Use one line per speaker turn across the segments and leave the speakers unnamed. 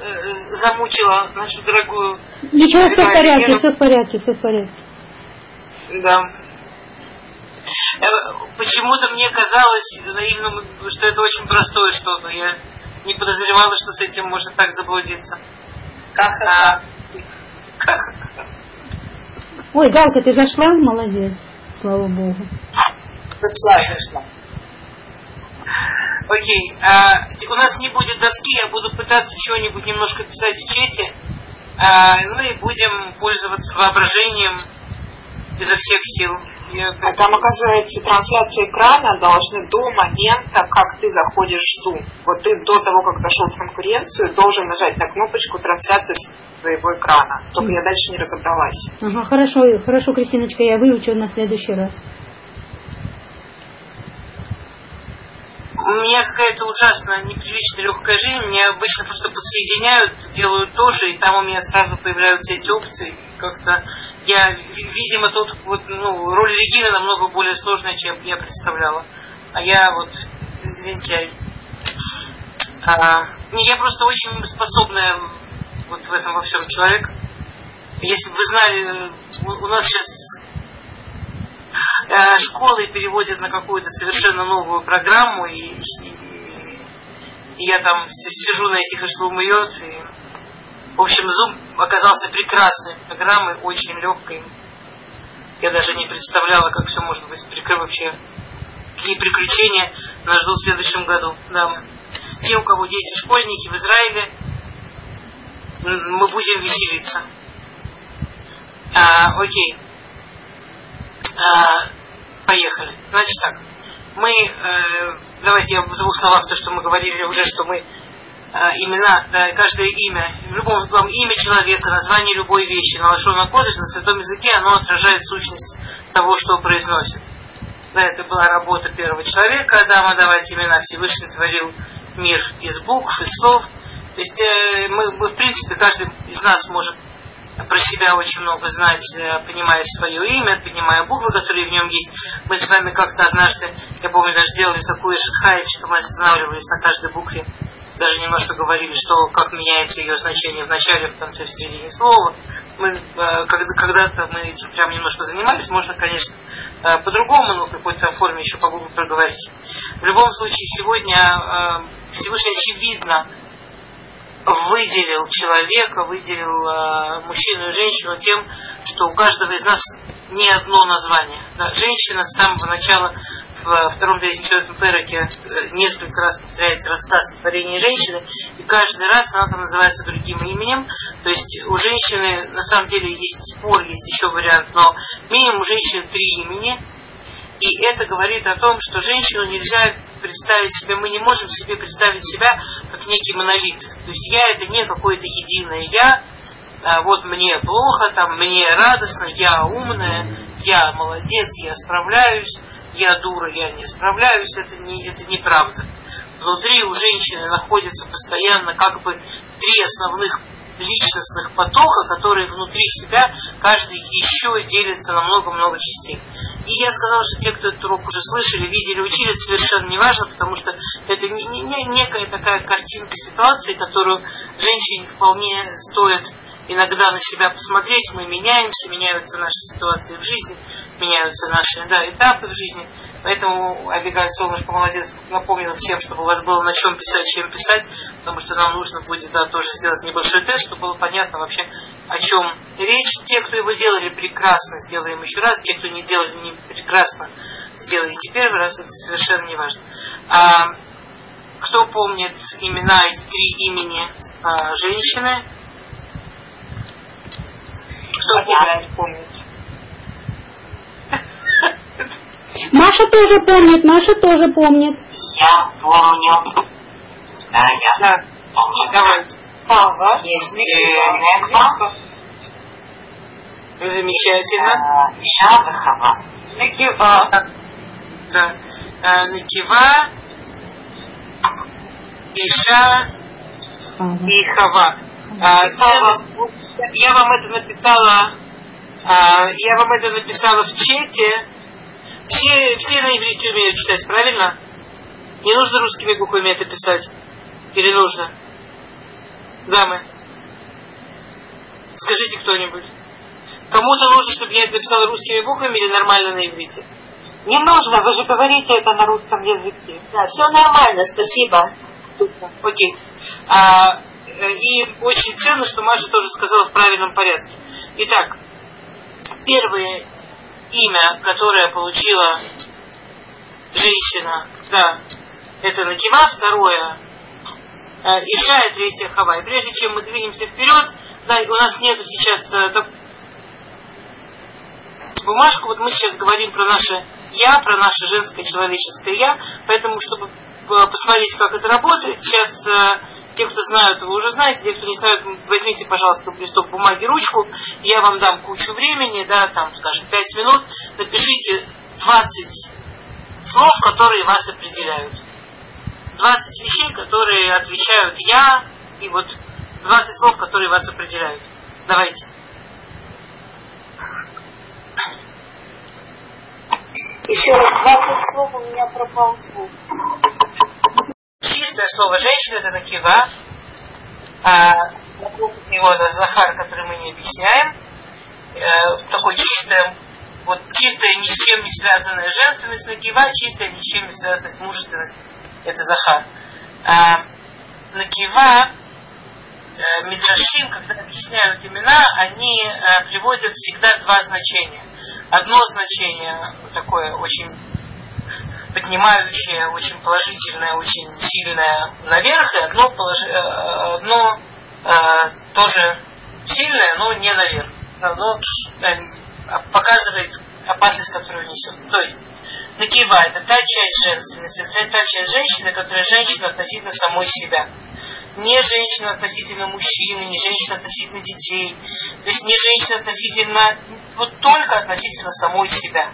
э, замучила нашу дорогую.
Ничего, все в порядке, все в порядке, все в порядке.
Да. Э, почему-то мне казалось наивным, что это очень простое что-то. Я не подозревала, что с этим можно так заблудиться.
Как а,
как?
Ой, Галка, ты зашла? Молодец. Слава Богу.
Зашла, зашла.
Окей. А, у нас не будет доски, я буду пытаться чего-нибудь немножко писать в чате. А, ну и будем пользоваться воображением изо всех сил.
Я... А там, оказывается, трансляция экрана должны до момента, как ты заходишь в Zoom. Вот ты до того, как зашел в конкуренцию, должен нажать на кнопочку трансляции своего экрана. Только mm. я дальше не разобралась.
Ага, хорошо, хорошо, Кристиночка, я выучу на следующий раз.
У меня какая-то ужасно непривычно легкая жизнь. Меня обычно просто подсоединяют, делают тоже, и там у меня сразу появляются эти опции. Как-то я, видимо, тут вот, ну, роль Регины намного более сложная, чем я представляла. А я вот лентяй. А, не, я просто очень способная вот в этом во всем человек. Если бы вы знали, у нас сейчас э, школы переводят на какую-то совершенно новую программу, и, и, и я там сижу на этих, и что умоет, и в общем, Zoom оказался прекрасной программой, очень легкой. Я даже не представляла, как все может быть прикрыв вообще. Какие приключения нас ждут в следующем году. Да. Те, у кого дети школьники в Израиле, мы будем веселиться. А, окей. А, поехали. Значит так. Мы, э, давайте я в двух словах то, что мы говорили уже, что мы Э, имена, э, каждое имя, в любом там, имя человека, название любой вещи на Лашона Кодыш, на святом языке, оно отражает сущность того, что произносит. Да, это была работа первого человека, Адама, давать имена. Всевышний творил мир из букв, из слов. То есть э, мы, мы, в принципе, каждый из нас может про себя очень много знать, понимая свое имя, понимая буквы, которые в нем есть. Мы с вами как-то однажды, я помню, даже делали такую шатхайт, что мы останавливались на каждой букве даже немножко говорили, что как меняется ее значение в начале, в конце, в середине слова. Мы, э, когда-то мы этим прям немножко занимались, можно, конечно, э, по-другому, но в какой-то форме еще по Google проговорить. В любом случае, сегодня э, Всевышний очевидно выделил человека, выделил мужчину и женщину тем, что у каждого из нас не одно название. Да, женщина с самого начала в втором четвертом Переке э, несколько раз повторяется рассказ о творении женщины, и каждый раз она там называется другим именем. То есть у женщины на самом деле есть спор, есть еще вариант, но минимум у женщины три имени. И это говорит о том, что женщину нельзя представить себе, мы не можем себе представить себя как некий монолит. То есть я это не какое-то единое я, а вот мне плохо, там, мне радостно, я умная, я молодец, я справляюсь я дура, я не справляюсь, это, не, это неправда. Внутри у женщины находятся постоянно как бы три основных личностных потока, которые внутри себя каждый еще делится на много-много частей. И я сказала, что те, кто этот урок уже слышали, видели, учили, это совершенно не важно, потому что это не, не, не некая такая картинка ситуации, которую женщине вполне стоит иногда на себя посмотреть, мы меняемся, меняются наши ситуации в жизни, меняются наши да, этапы в жизни. Поэтому Абигаль Солнышко молодец напомнил всем, чтобы у вас было на чем писать, чем писать, потому что нам нужно будет да, тоже сделать небольшой тест, чтобы было понятно вообще, о чем речь. Те, кто его делали, прекрасно сделаем еще раз. Те, кто не делали, не прекрасно сделайте первый раз. Это совершенно не важно. А, кто помнит имена, эти три имени а, женщины? Кто помнит?
Маша тоже помнит, Маша тоже помнит.
Я помню. Да, я
да. помню. Давай.
Пава. Есть Неква.
Замечательно.
Иша Хава.
Некива. Да. А, Некива. Иша и Хава. А, я вам это написала, а, я вам это написала в чате. Все, все на иврите умеют читать, правильно? Не нужно русскими буквами это писать? Или нужно? Дамы. Скажите кто-нибудь. Кому-то нужно, чтобы я это написала русскими буквами или нормально на иврите?
Не нужно, вы же говорите это на русском языке.
Да, все нормально, спасибо.
Окей. А, э, и очень ценно, что Маша тоже сказала в правильном порядке. Итак, первое имя, которое получила женщина, да, это Накива, второе. Э, Иша, и третье Хава. Прежде чем мы двинемся вперед, да, у нас нету сейчас э, бумажку, вот мы сейчас говорим про наше я, про наше женское человеческое я, поэтому, чтобы э, посмотреть, как это работает, сейчас э, те, кто знают, вы уже знаете, те, кто не знают, возьмите, пожалуйста, листок бумаги, ручку, я вам дам кучу времени, да, там, скажем, 5 минут, напишите 20 слов, которые вас определяют. 20 вещей, которые отвечают я, и вот 20 слов, которые вас определяют. Давайте.
Еще раз, 20 слов у меня пропал звук.
Чистое слово женщина это такива. А его это Захар, который мы не объясняем. Э, такой чистое, вот чистая, ни с чем не связанная женственность Накива, чистая, ни с чем не связанная мужественность это Захар. А, Накива э, Мидрашим, когда объясняют имена, они э, приводят всегда два значения. Одно значение такое очень поднимающее, очень положительное, очень сильное наверх, и одно, положи, э, одно э, тоже сильное, но не наверх. Оно э, показывает опасность, которую несет. То есть, Накива – это та часть женственности, это та часть женщины, которая женщина относительно самой себя. Не женщина относительно мужчины, не женщина относительно детей. То есть не женщина относительно, вот только относительно самой себя.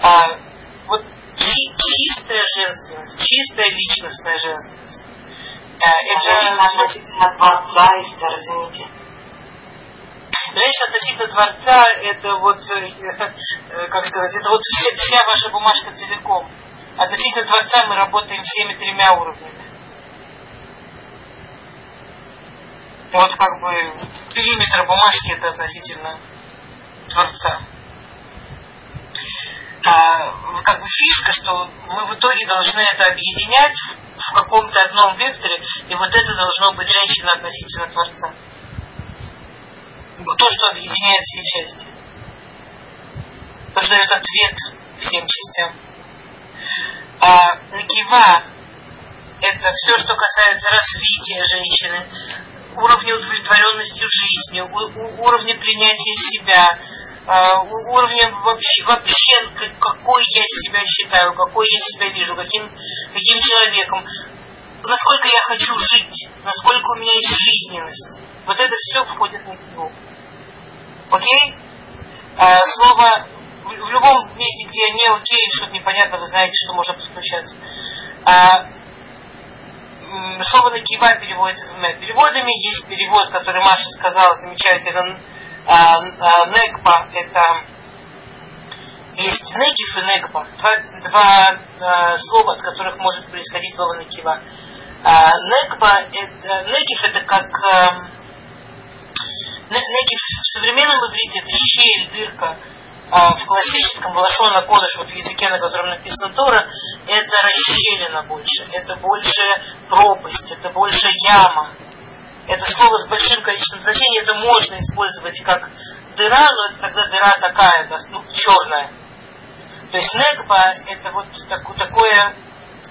А, чистая женственность, чистая личностная женственность.
Это женщина относительно Творца, Эстер, извините.
Женщина относительно Творца, это вот, э, как сказать, это вот вся, вся ваша бумажка целиком. Относительно Творца мы работаем всеми тремя уровнями. Вот как бы периметр бумажки это относительно Творца. А, как бы фишка, что мы в итоге должны это объединять в каком-то одном векторе, и вот это должно быть женщина относительно Творца то, что объединяет все части. То, что дает ответ всем частям. А Накива – это все, что касается развития женщины, уровня удовлетворенности жизнью, уровня принятия себя, а, уровня вообще, вообще, какой я себя считаю, какой я себя вижу, каким, каким человеком, насколько я хочу жить, насколько у меня есть жизненность. Вот это все входит в него. Окей? А, слово в, любом месте, где не окей что-то непонятно, вы знаете, что можно подключаться. А, на кива переводится двумя переводами. Есть перевод, который Маша сказала, замечательно. Негба – это есть негив и негба. Два, два а, слова, от которых может происходить слово накива. А, негба, это, негив это как а, Некий в современном иврите это щель, дырка, в классическом Балашона Кодыш, вот в языке, на котором написано Тора, это расщелина больше, это больше пропасть, это больше яма. Это слово с большим количеством значений, это можно использовать как дыра, но это тогда дыра такая, ну, черная. То есть негба это вот так, такое,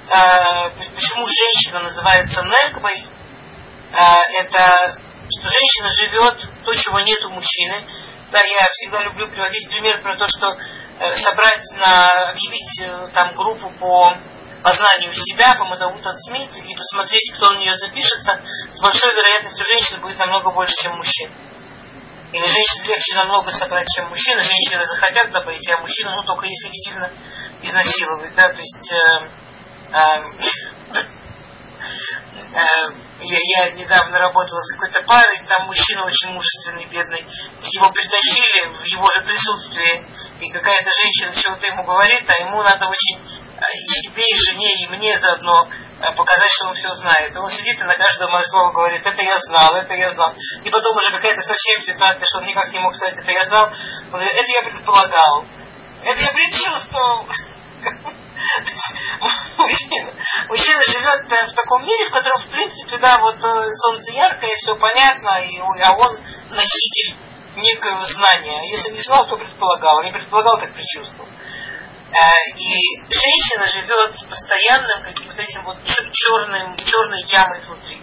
э, почему женщина называется негбой, э, это что женщина живет то, чего нет у мужчины. Да, я всегда люблю приводить пример про то, что э, собрать на, объявить э, там группу по познанию себя, по Мадаут от Смит, и посмотреть, кто на нее запишется, с большой вероятностью женщины будет намного больше, чем мужчин. Или женщин легче намного собрать, чем мужчина. Женщины захотят пойти, а мужчина, ну, только если их сильно изнасиловать, да, то есть э, э, э, я, я недавно работала с какой-то парой, там мужчина очень мужественный, бедный. Его притащили в его же присутствии, и какая-то женщина чего-то ему говорит, а ему надо очень и себе, и жене, и мне заодно э, показать, что он все знает. Он сидит и на каждое мое слово говорит, это я знал, это я знал. И потом уже какая-то совсем ситуация, что он никак не мог сказать, это я знал. Он говорит, это я предполагал. Это я предчувствовал. Мужчина. Мужчина живет в таком мире, в котором, в принципе, да, вот э, солнце яркое, все понятно, и, а он носитель некого знания. Если не знал, то предполагал. Не предполагал, так предчувствовал. Э, и женщина живет с постоянным каким-то этим вот черным, черной ямой внутри.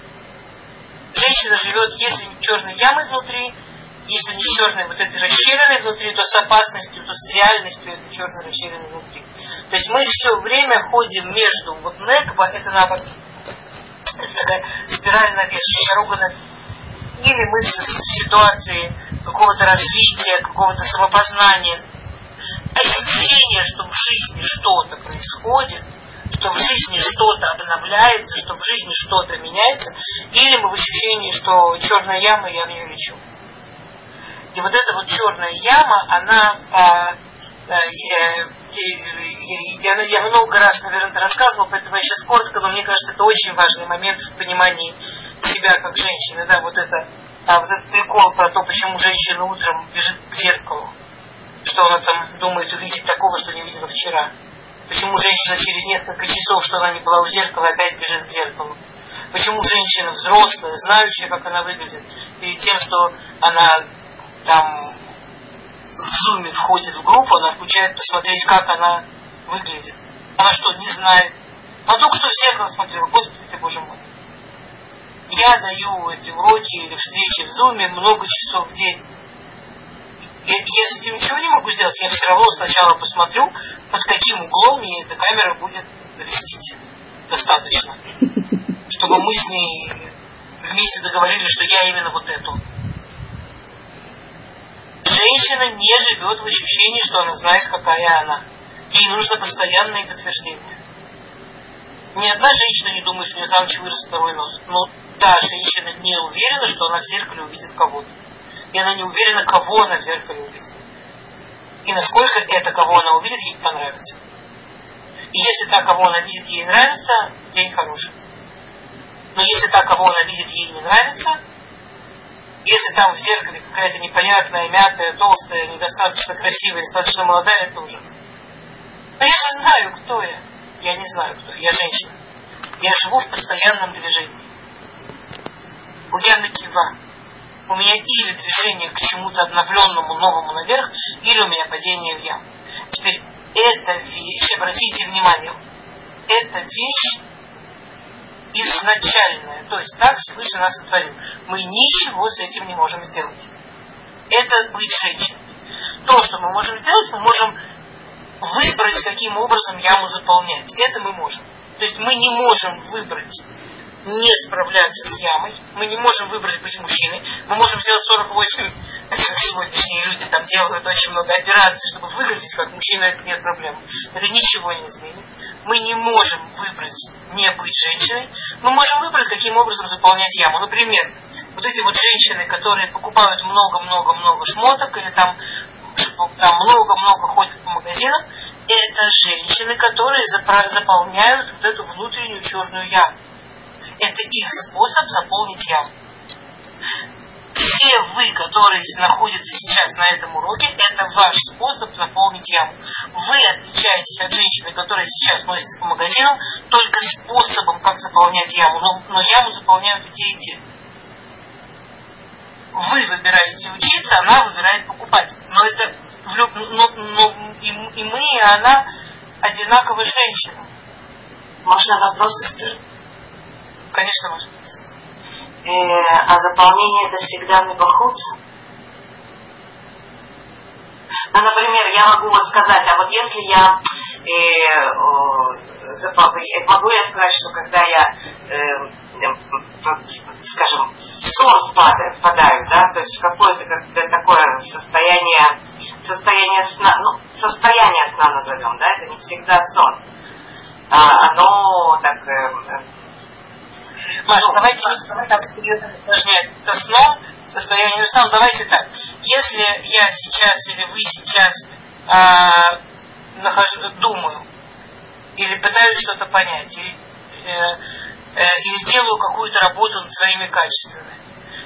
Женщина живет, если не черной ямой внутри, если не с черной вот этой расширенной внутри, то с опасностью, то с реальностью этой черной расширенной внутри. То есть мы все время ходим между, вот некба, это наоборот, это такая спираль наверх, дорога наверх. Или мы в ситуации какого-то развития, какого-то самопознания, ощущение, что в жизни что-то происходит, что в жизни что-то обновляется, что в жизни что-то меняется, или мы в ощущении, что черная яма, я в нее лечу. И вот эта вот черная яма, она а, я, я, я много раз, наверное, это рассказывала, поэтому я сейчас коротко, но мне кажется, это очень важный момент в понимании себя как женщины, да, вот это, а, вот этот прикол про то, почему женщина утром бежит к зеркалу, что она там думает увидеть такого, что не видела вчера. Почему женщина через несколько часов, что она не была у зеркала, опять бежит к зеркалу. Почему женщина взрослая, знающая, как она выглядит, перед тем, что она там в зуме входит в группу, она включает посмотреть, как она выглядит. Она что, не знает? Она только что в зеркало смотрела, господи ты, боже мой. Я даю эти уроки или встречи в зуме много часов в день. Я этим ничего не могу сделать, я все равно сначала посмотрю, под каким углом мне эта камера будет вестить. Достаточно. Чтобы мы с ней вместе договорились, что я именно вот эту женщина не живет в ощущении, что она знает, какая она. Ей нужно постоянное подтверждение. Ни одна женщина не думает, что у нее за ночь вырос второй нос. Но та женщина не уверена, что она в зеркале увидит кого-то. И она не уверена, кого она в зеркале увидит. И насколько это, кого она увидит, ей понравится. И если та, кого она видит, ей нравится, день хороший. Но если та, кого она видит, ей не нравится, если там в зеркале какая-то непонятная, мятая, толстая, недостаточно красивая, недостаточно молодая, это ужас. Но я же знаю, кто я. Я не знаю, кто я. Я женщина. Я живу в постоянном движении. Я на кива. У меня или движение к чему-то обновленному, новому наверх, или у меня падение в яму. Теперь эта вещь, обратите внимание, эта вещь изначальное, то есть так Всевышний нас сотворил. Мы ничего с этим не можем сделать. Это быть женщиной. То, что мы можем сделать, мы можем выбрать, каким образом яму заполнять. Это мы можем. То есть мы не можем выбрать не справляться с ямой. Мы не можем выбрать быть мужчиной. Мы можем сделать 48, сегодняшние люди там делают очень много операций, чтобы выглядеть как мужчина, это нет проблем. Это ничего не изменит. Мы не можем выбрать не быть женщиной. Мы можем выбрать, каким образом заполнять яму. Например, вот эти вот женщины, которые покупают много-много-много шмоток или там там много-много ходят по магазинам, это женщины, которые заполняют вот эту внутреннюю черную яму. Это их способ заполнить яму. Все вы, которые находятся сейчас на этом уроке, это ваш способ заполнить яму. Вы отличаетесь от женщины, которая сейчас носится по магазинам, только способом, как заполнять яму. Но, но яму заполняют те, и те. Вы выбираете учиться, она выбирает покупать. Но это но, но и, и мы, и она одинаково женщины.
Можно вопрос, Эстер?
Конечно, можно.
Э, а заполнение это всегда мебахут? Ну, например, я могу вот сказать, а вот если я э, э, могу я сказать, что когда я э, скажем, в сон впадаю, впадаю, да, то есть в какое-то как такое состояние, состояние сна, ну, состояние сна назовем, да, это не всегда сон. А, оно так э,
Маша, давайте так серьезно усложнять это сном, состояние сном. Давайте так. Если я сейчас или вы сейчас а, нахожу, думаю, или пытаюсь что-то понять, или, э, э, или делаю какую-то работу над своими качествами.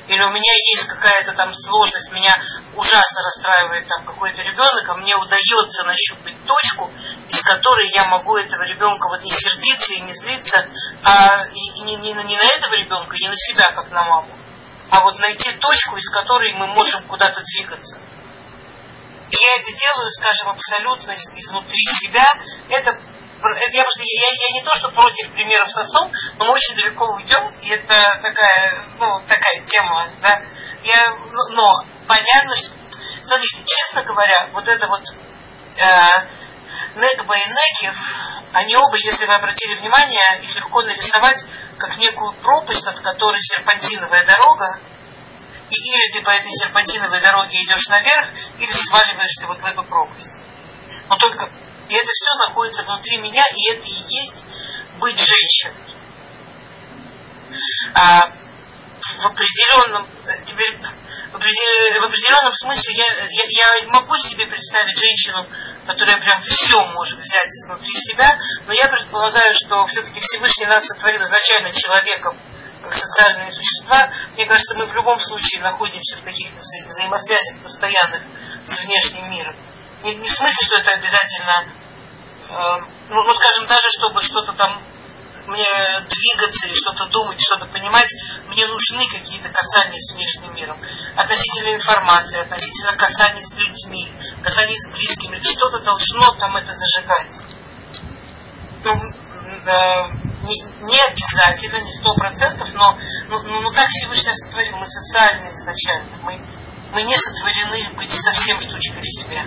Или у меня есть какая-то там сложность, меня ужасно расстраивает там какой-то ребенок, а мне удается нащупать точку, из которой я могу этого ребенка вот не сердиться и не злиться, а и, не, не, не на этого ребенка, не на себя, как на маму, а вот найти точку, из которой мы можем куда-то двигаться. И я это делаю, скажем, абсолютно изнутри себя. Это, это я, я, я не то, что против примеров со сном, но мы очень далеко уйдем, и это такая, ну, такая тема, да. Я, ну, но понятно, что, смотрите, честно говоря, вот это вот э, Негба и Некив, они оба, если вы обратили внимание, их легко нарисовать как некую пропасть, над которой серпантиновая дорога, и или ты по этой серпантиновой дороге идешь наверх, или сваливаешься вот в эту пропасть. Но только и это все находится внутри меня, и это и есть быть женщиной. А в определенном теперь в определенном смысле я, я, я могу себе представить женщину, которая прям все может взять изнутри себя, но я предполагаю, что все-таки Всевышний нас сотворил изначально человеком, как социальные существа, мне кажется, мы в любом случае находимся в каких-то вза взаимосвязях постоянных с внешним миром. Не, не в смысле, что это обязательно, ну, ну, скажем, даже чтобы что-то там мне двигаться и что-то думать, что-то понимать, мне нужны какие-то касания с внешним миром. Относительно информации, относительно касаний с людьми, касаний с близкими. Что-то должно там это зажигать. Ну, э, не, не обязательно, не сто процентов, но, но, но, но так Всевышний сотворил. Мы социальные изначально. Мы, мы не сотворены быть совсем штучкой в себе.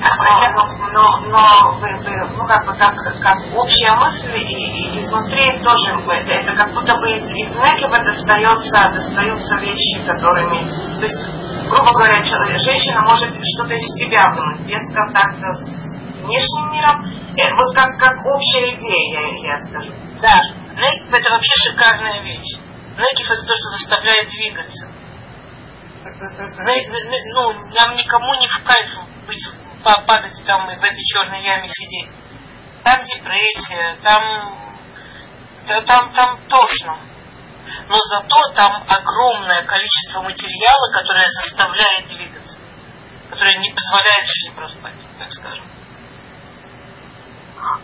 Но, но, но вы, вы, ну, как бы как, как общая мысль и, и изнутри тоже это, это как будто бы из, из Некева достается, достаются вещи, которыми, то есть, грубо говоря, человек, женщина может что-то из себя вынуть без контакта с внешним миром, Э, вот как, как общая идея, я, я скажу.
Да, Некив это вообще шикарная вещь. Некив это то, что заставляет двигаться. Ну, нам никому не в кайф быть, падать там в этой черной яме сидеть. Там депрессия, там, там, там тошно. Но зато там огромное количество материала, которое заставляет двигаться, которое не позволяет жизни проспать, так скажем.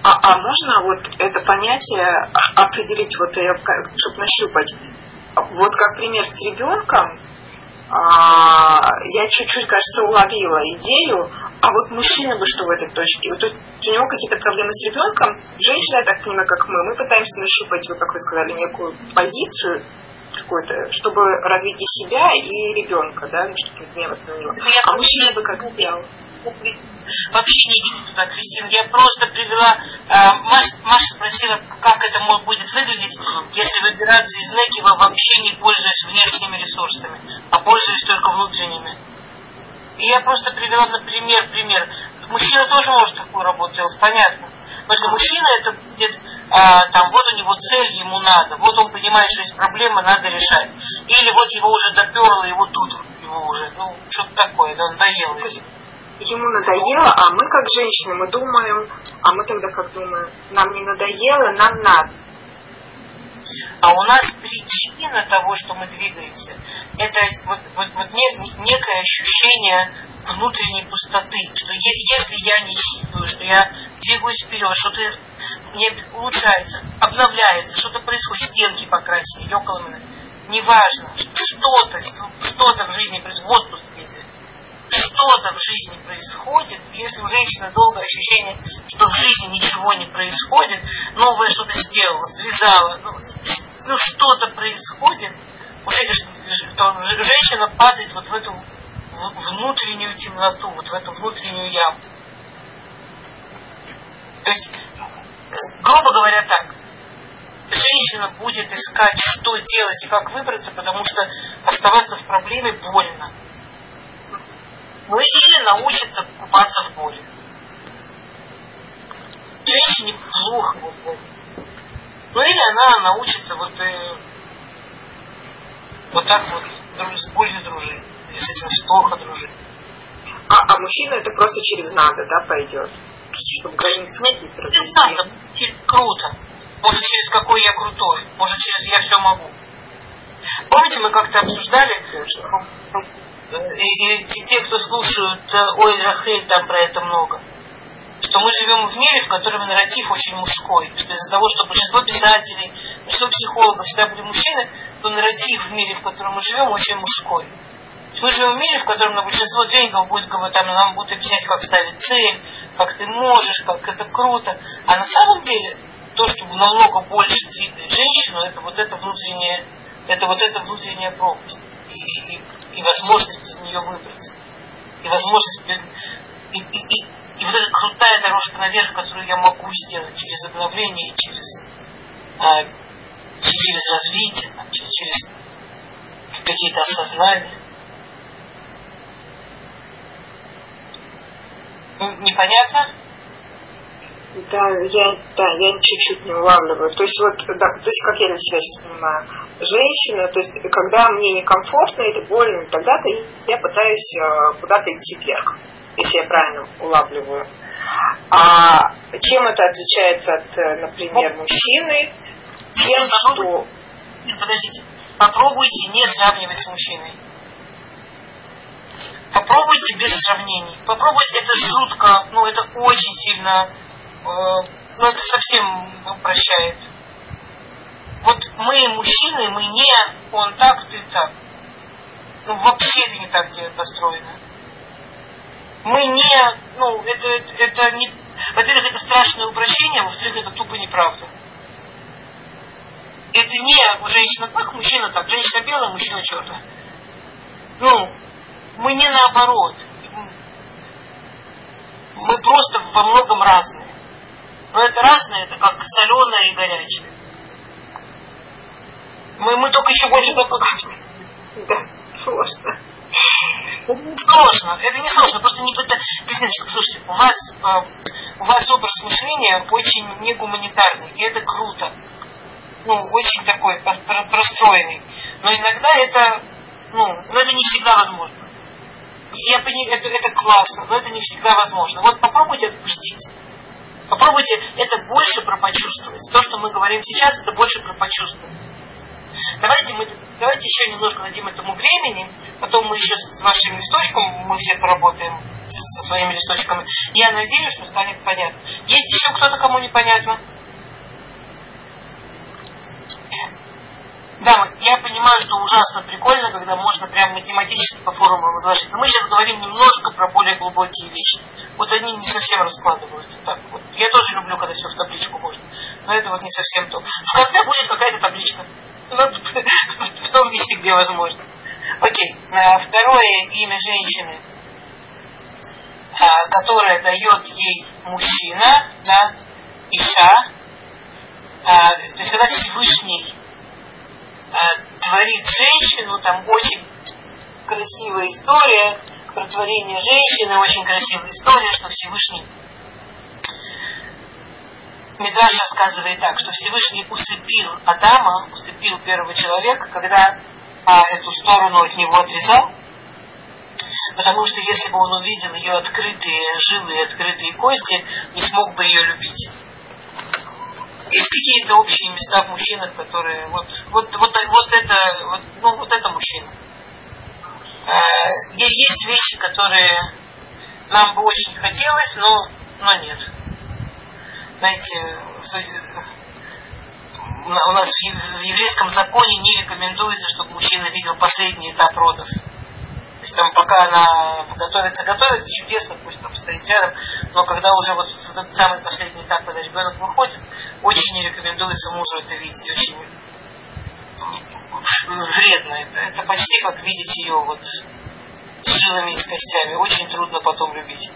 А, а можно вот это понятие определить, вот чтобы нащупать? Вот как пример с ребенком, а, я чуть-чуть, кажется, уловила идею, а вот мужчина бы что в этой точке? Вот у него какие-то проблемы с ребенком, женщина, я так понимаю, как мы, мы пытаемся нащупать, вы, как вы сказали, некую позицию, какой-то, чтобы развить и себя, и ребенка, да, ну, чтобы не гневаться на него. А мужчина бы как сделал?
вообще не видит туда Кристина. Я просто привела, э, Маша, Маша спросила, как это будет выглядеть, если выбираться из Некива вообще не пользуясь внешними ресурсами, а пользуясь только внутренними. И я просто привела, например, пример. Мужчина тоже может такую работу делать, понятно. Что мужчина это будет, а, там, вот у него цель, ему надо. Вот он понимает, что есть проблема, надо решать. Или вот его уже доперло, его тут его уже, ну, что-то такое, да, надоело
ему надоело, а мы как женщины, мы думаем, а мы тогда как думаем, нам не надоело, нам надо.
А у нас причина того, что мы двигаемся, это вот, вот, вот не, некое ощущение внутренней пустоты, что если я не чувствую, что я двигаюсь вперед, что-то мне улучшается, обновляется, что-то происходит, стенки покрасили, меня, неважно, что-то, что-то в жизни происходит, в отпуск ездили, что-то в жизни происходит, если у женщины долгое ощущение, что в жизни ничего не происходит, новое что-то сделала, связала, ну, ну что-то происходит, женщина падает вот в эту внутреннюю темноту, вот в эту внутреннюю яму. То есть, грубо говоря так, женщина будет искать, что делать и как выбраться, потому что оставаться в проблеме больно. Ну или научится купаться в боли. Женщине плохо в боли. Ну или она научится вот, э, вот так вот с болью дружить. Или с этим плохо дружить.
А, а мужчина это просто через надо, да, пойдет? Чтобы границы
Через надо, круто. может через какой я крутой, может через я все могу. Помните, мы как-то обсуждали, и, и те, кто слушают э, Ой Рахель, там про это много, что мы живем в мире, в котором нарратив очень мужской. Что из-за того, что большинство писателей, большинство психологов всегда были мужчины, то нарратив в мире, в котором мы живем, очень мужской. Мы живем в мире, в котором на большинство тренингов будет там, нам будут объяснять, как ставить цель, как ты можешь, как это круто. А на самом деле, то, что намного больше двигает женщину, это вот это внутренняя, это вот эта внутренняя пропасть. И, и, возможность из нее выбраться. И возможность и, и, и, и вот эта крутая дорожка наверх, которую я могу сделать через обновление, через, а, через развитие, там, через какие-то осознания. Непонятно?
Да, я, да, я чуть-чуть не улавливаю. То есть вот, да, то есть как я на себя сейчас понимаю, женщина, то есть когда мне некомфортно или больно, тогда-то я пытаюсь э, куда-то идти вверх, если я правильно улавливаю. А чем это отличается от, э, например, мужчины? Тем, что...
Нет, подождите. Попробуйте не сравнивать с мужчиной. Попробуйте без сравнений. Попробуйте, это жутко, ну это очень сильно ну это совсем упрощает. Вот мы мужчины, мы не он так, ты так. Ну вообще это не так построено. Мы не, ну это, это не, во-первых, это страшное упрощение, во-вторых, это тупо неправда. Это не женщина так, мужчина так, женщина белая, мужчина черная. Ну, мы не наоборот. Мы просто во многом разные. Но это разное, это как соленое и горячее. Мы, мы только еще больше запутаемся.
Да, сложно.
Сложно. Это не сложно. Просто не пытаться. Кристиночка, слушайте, у вас, э, у вас образ мышления очень не гуманитарный. И это круто. Ну, очень такой простроенный. Но иногда это, ну, но это не всегда возможно. Я понимаю, это, это классно, но это не всегда возможно. Вот попробуйте отпустить. Попробуйте это больше про почувствовать. То, что мы говорим сейчас, это больше про почувствовать. Давайте, мы, давайте еще немножко дадим этому времени, потом мы еще с вашим листочком, мы все поработаем со своими листочками. Я надеюсь, что станет понятно. Есть еще кто-то, кому непонятно? Да, я понимаю, что ужасно прикольно, когда можно прям математически по формулам изложить. Но мы сейчас говорим немножко про более глубокие вещи. Вот они не совсем раскладываются. Так вот. Я тоже люблю, когда все в табличку можно. Но это вот не совсем то. В конце будет какая-то табличка. В том месте, где возможно. Окей. Второе имя женщины, а, которое дает ей мужчина, да, Иша, а, то есть когда Всевышний Э, творит женщину, там очень красивая история про творение женщины, очень красивая история, что Всевышний Медраж рассказывает так, что Всевышний усыпил Адама, усыпил первого человека, когда а, эту сторону от него отрезал, потому что если бы он увидел ее открытые жилы открытые кости, не смог бы ее любить. Есть какие-то общие места в мужчинах, которые вот, вот, вот, вот это, вот, ну, вот это мужчина. Э, есть вещи, которые нам бы очень хотелось, но, но нет. Знаете, у нас в еврейском законе не рекомендуется, чтобы мужчина видел последний этап родов. То есть там пока она готовится, готовится, чудесно, пусть там стоит рядом, но когда уже вот этот самый последний этап, когда ребенок выходит, очень не рекомендуется мужу это видеть, очень вредно это. Это почти как видеть ее вот с жилами и с костями. Очень трудно потом любить.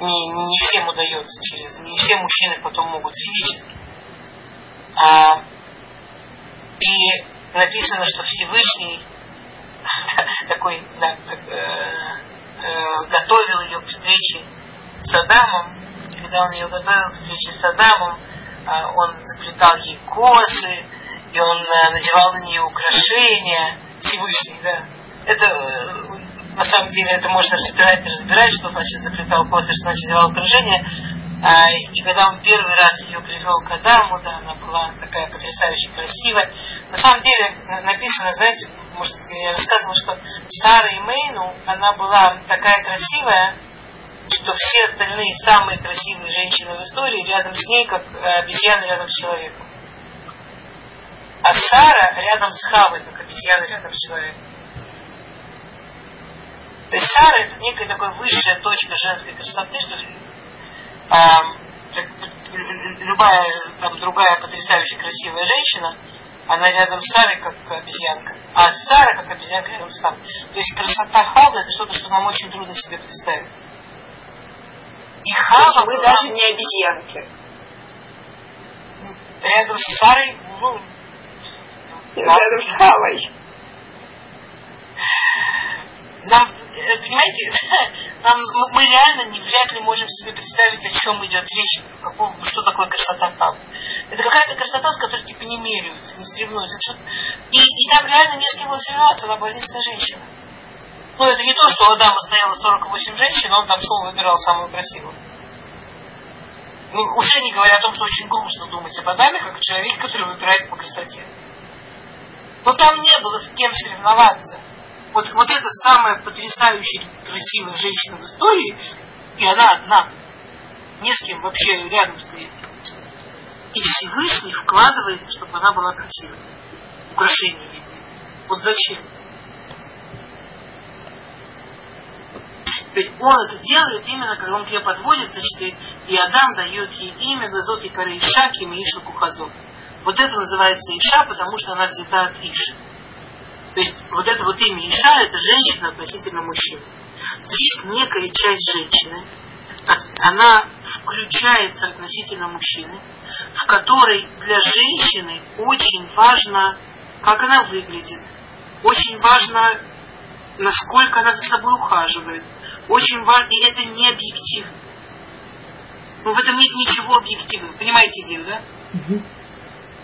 Не, не всем удается через, не все мужчины потом могут физически. А, и написано, что Всевышний такой, да, так, э, э, готовил ее к встрече с Адамом. Когда он ее готовил к встрече с Адамом, он заплетал ей косы, и он э, надевал на нее украшения. Всевышний, да. Это э, на самом деле это можно разбирать и разбирать, что значит заплетал косы, что значит надевал украшения. А, и когда он первый раз ее привел к Адаму, да, она была такая потрясающе красивая. На самом деле написано, знаете, может, я рассказывала, что Сара Имейну, она была такая красивая, что все остальные самые красивые женщины в истории рядом с ней, как э, обезьяны рядом с человеком. А Сара рядом с Хавой, как обезьяна рядом с человеком. То есть Сара это некая такая высшая точка женской красоты, что а, любая там другая потрясающая красивая женщина, она рядом с Сарой как обезьянка, а Сара как обезьянка рядом с Хавой. То есть красота Хавы это что-то, что нам очень трудно себе представить.
И Хава мы была... даже не обезьянки.
Рядом с Сарой, ну...
Рядом с Хавой.
Нам, э, понимаете, нам, мы реально не, вряд ли можем себе представить, о чем идет речь, какого, что такое красота Хавы. Это какая-то красота, с которой типа не меряются, не соревнуются. И, и там реально не с кем было соревноваться, она была единственная женщина. Ну, это не то, что у Адама стояло 48 женщин, он там шел и выбирал самую красивую. Ну, уже не говоря о том, что очень грустно думать об Адаме, как о человеке, который выбирает по красоте. Но там не было с кем соревноваться. Вот, вот это самая потрясающая красивая женщина в истории, и она одна. Не с кем вообще рядом стоит. И Всевышний вкладывается, чтобы она была красивой. Украшение. Вот зачем? То есть он это делает именно, когда он к ней подводит, значит, и, Адам дает ей имя, Газот и Кары Иша, Кимииша Кухазот. Вот это называется Иша, потому что она взята от Иши. То есть вот это вот имя Иша, это женщина относительно мужчины. Есть некая часть женщины, она включается относительно мужчины, в которой для женщины очень важно, как она выглядит, очень важно, насколько она за собой ухаживает, очень важно, и это не объективно. Ну, в этом нет ничего объективного. Понимаете идею, да? Угу.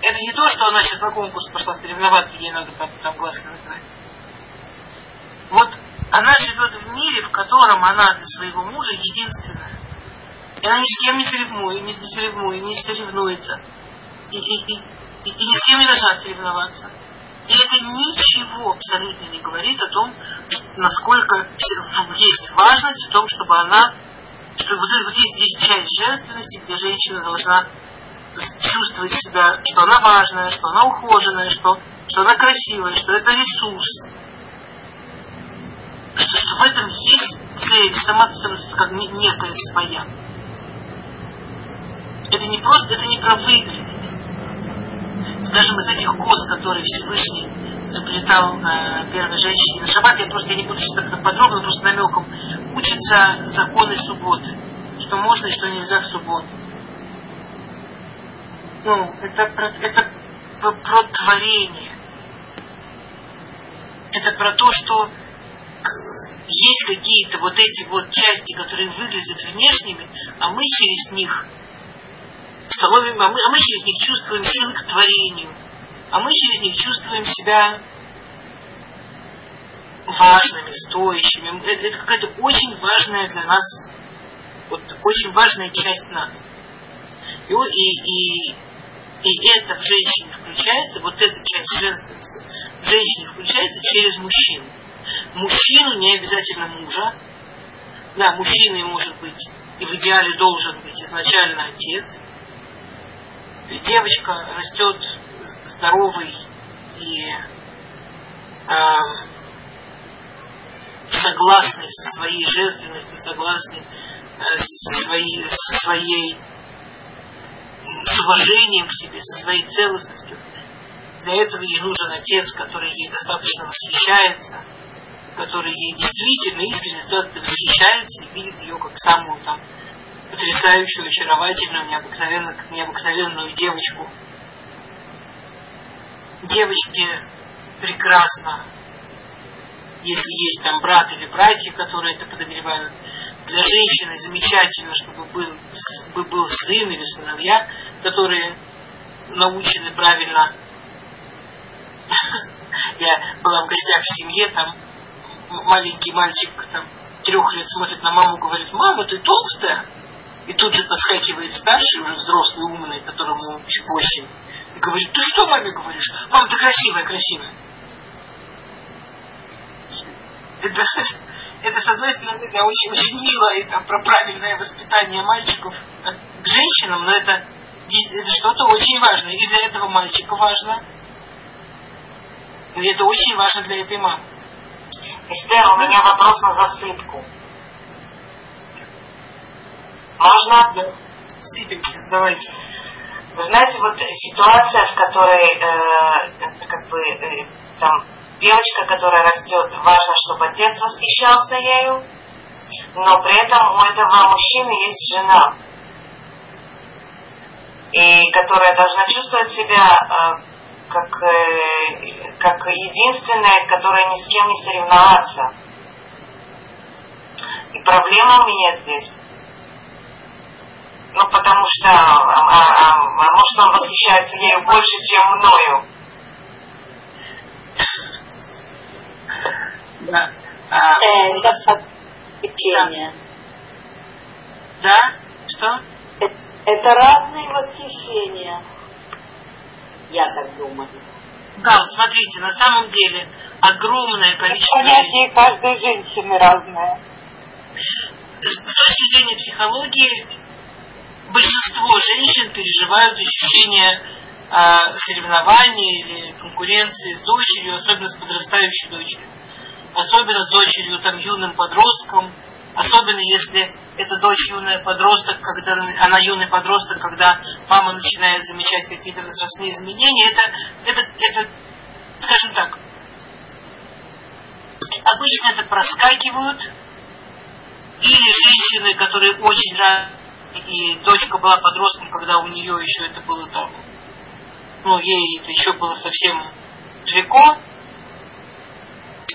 Это не то, что она сейчас на конкурс пошла соревноваться, ей надо там глазки накрыть. Вот она живет в мире, в котором она для своего мужа единственная. И она ни с кем не соревнует, не соревнует, не соревнуется. И, и, и, и, и ни с кем не должна соревноваться. И это ничего абсолютно не говорит о том, насколько есть важность в том, чтобы она, что вот, вот есть здесь часть женственности, где женщина должна чувствовать себя, что она важная, что она ухоженная, что, что она красивая, что это ресурс. Что, что в этом есть цель, сама как некая своя. Это не просто, это не про выглядеть. Скажем, из этих кос, которые Всевышний заплетал э, первой женщине на шаббат, я просто я не буду сейчас так подробно, просто намеком, учатся законы субботы, что можно и что нельзя в субботу. Ну, это про, это про, творение. Это про то, что есть какие-то вот эти вот части, которые выглядят внешними, а мы через них становим, а мы, а мы через них чувствуем силы к творению а мы через них чувствуем себя важными, стоящими. Это, это какая-то очень важная для нас, вот очень важная часть нас. И, и, и, и это в женщине включается, вот эта часть женственности в женщине включается через мужчину. Мужчину не обязательно мужа. Да, мужчиной может быть, и в идеале должен быть изначально отец. Девочка растет здоровый и э, согласный со своей женственностью, согласный э, со своей, со своей с уважением к себе, со своей целостностью. Для этого ей нужен отец, который ей достаточно восхищается, который ей действительно искренне восхищается и видит ее как самую там потрясающую, очаровательную, необыкновенную, необыкновенную девочку – девочке прекрасно, если есть там брат или братья, которые это подогревают. Для женщины замечательно, чтобы был, был сын или сыновья, которые научены правильно. Я была в гостях в семье, там маленький мальчик там, трех лет смотрит на маму, говорит, мама, ты толстая? И тут же подскакивает старший, уже взрослый, умный, которому 8, и говорит, ты что маме говоришь? Мам, ты красивая, красивая. Это, это с одной стороны, да, очень-очень мило, это про правильное воспитание мальчиков к женщинам, но это, это что-то очень важное. И для этого мальчика важно, и это очень важно для этой мамы.
Эстер, у меня вопрос на засыпку. Можно?
Да. Сыпемся, давайте.
Вы знаете, вот ситуация, в которой э, как бы э, там девочка, которая растет, важно, чтобы отец восхищался ею, но при этом у этого мужчины есть жена, и которая должна чувствовать себя э, как, э, как единственная, которая ни с кем не соревноваться. И проблема у меня здесь ну, потому что, а, а, а, может, он восхищается ею больше, чем мною.
Да. А,
это восхищение.
Да? да? Что?
Это, это разные восхищения. Я так думаю.
Да, вот смотрите, на самом деле огромное количество...
Понятие каждой женщины разное.
С точки зрения психологии, большинство женщин переживают ощущение э, соревнования или конкуренции с дочерью, особенно с подрастающей дочерью. Особенно с дочерью там юным подростком, особенно если это дочь юная подросток, когда она юный подросток, когда мама начинает замечать какие-то возрастные изменения, это, это, это скажем так, обычно это проскакивают, или женщины, которые очень рады и дочка была подростком, когда у нее еще это было там, ну, ей это еще было совсем далеко,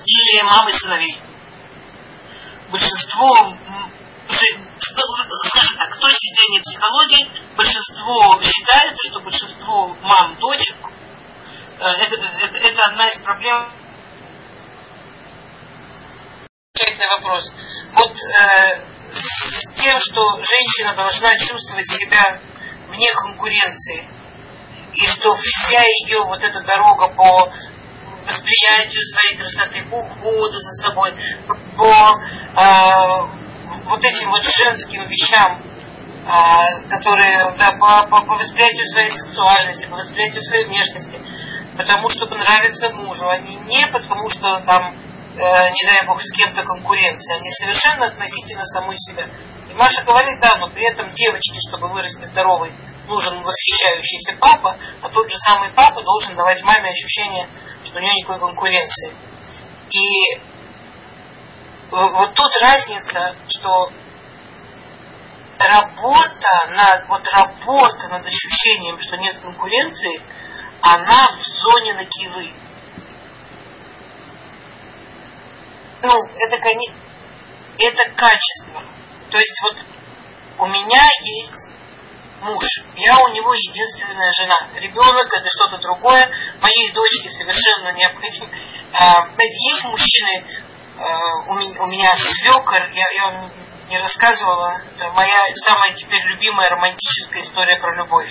или мамы сыновей. Большинство, скажем так, с точки зрения психологии, большинство считается, что большинство мам дочек, э, это, это, это одна из проблем. Вопрос. Вот э, с тем, что женщина должна чувствовать себя вне конкуренции. И что вся ее вот эта дорога по восприятию своей красоты, по уходу за собой, по э, вот этим вот женским вещам, э, которые, да, по, по, по восприятию своей сексуальности, по восприятию своей внешности, потому чтобы нравиться мужу, а не, потому что там не дай бог, с кем-то конкуренция. Они совершенно относительно самой себя. И Маша говорит, да, но при этом девочке, чтобы вырасти здоровой, нужен восхищающийся папа, а тот же самый папа должен давать маме ощущение, что у нее никакой конкуренции. И вот тут разница, что работа над, вот работа над ощущением, что нет конкуренции, она в зоне накивы. Ну, это, это качество. То есть вот у меня есть муж, я у него единственная жена. Ребенок это что-то другое, моей дочке совершенно необходимо. Знаете, есть мужчины, а, у, меня, свекор, я, я вам не рассказывала, это моя самая теперь любимая романтическая история про любовь.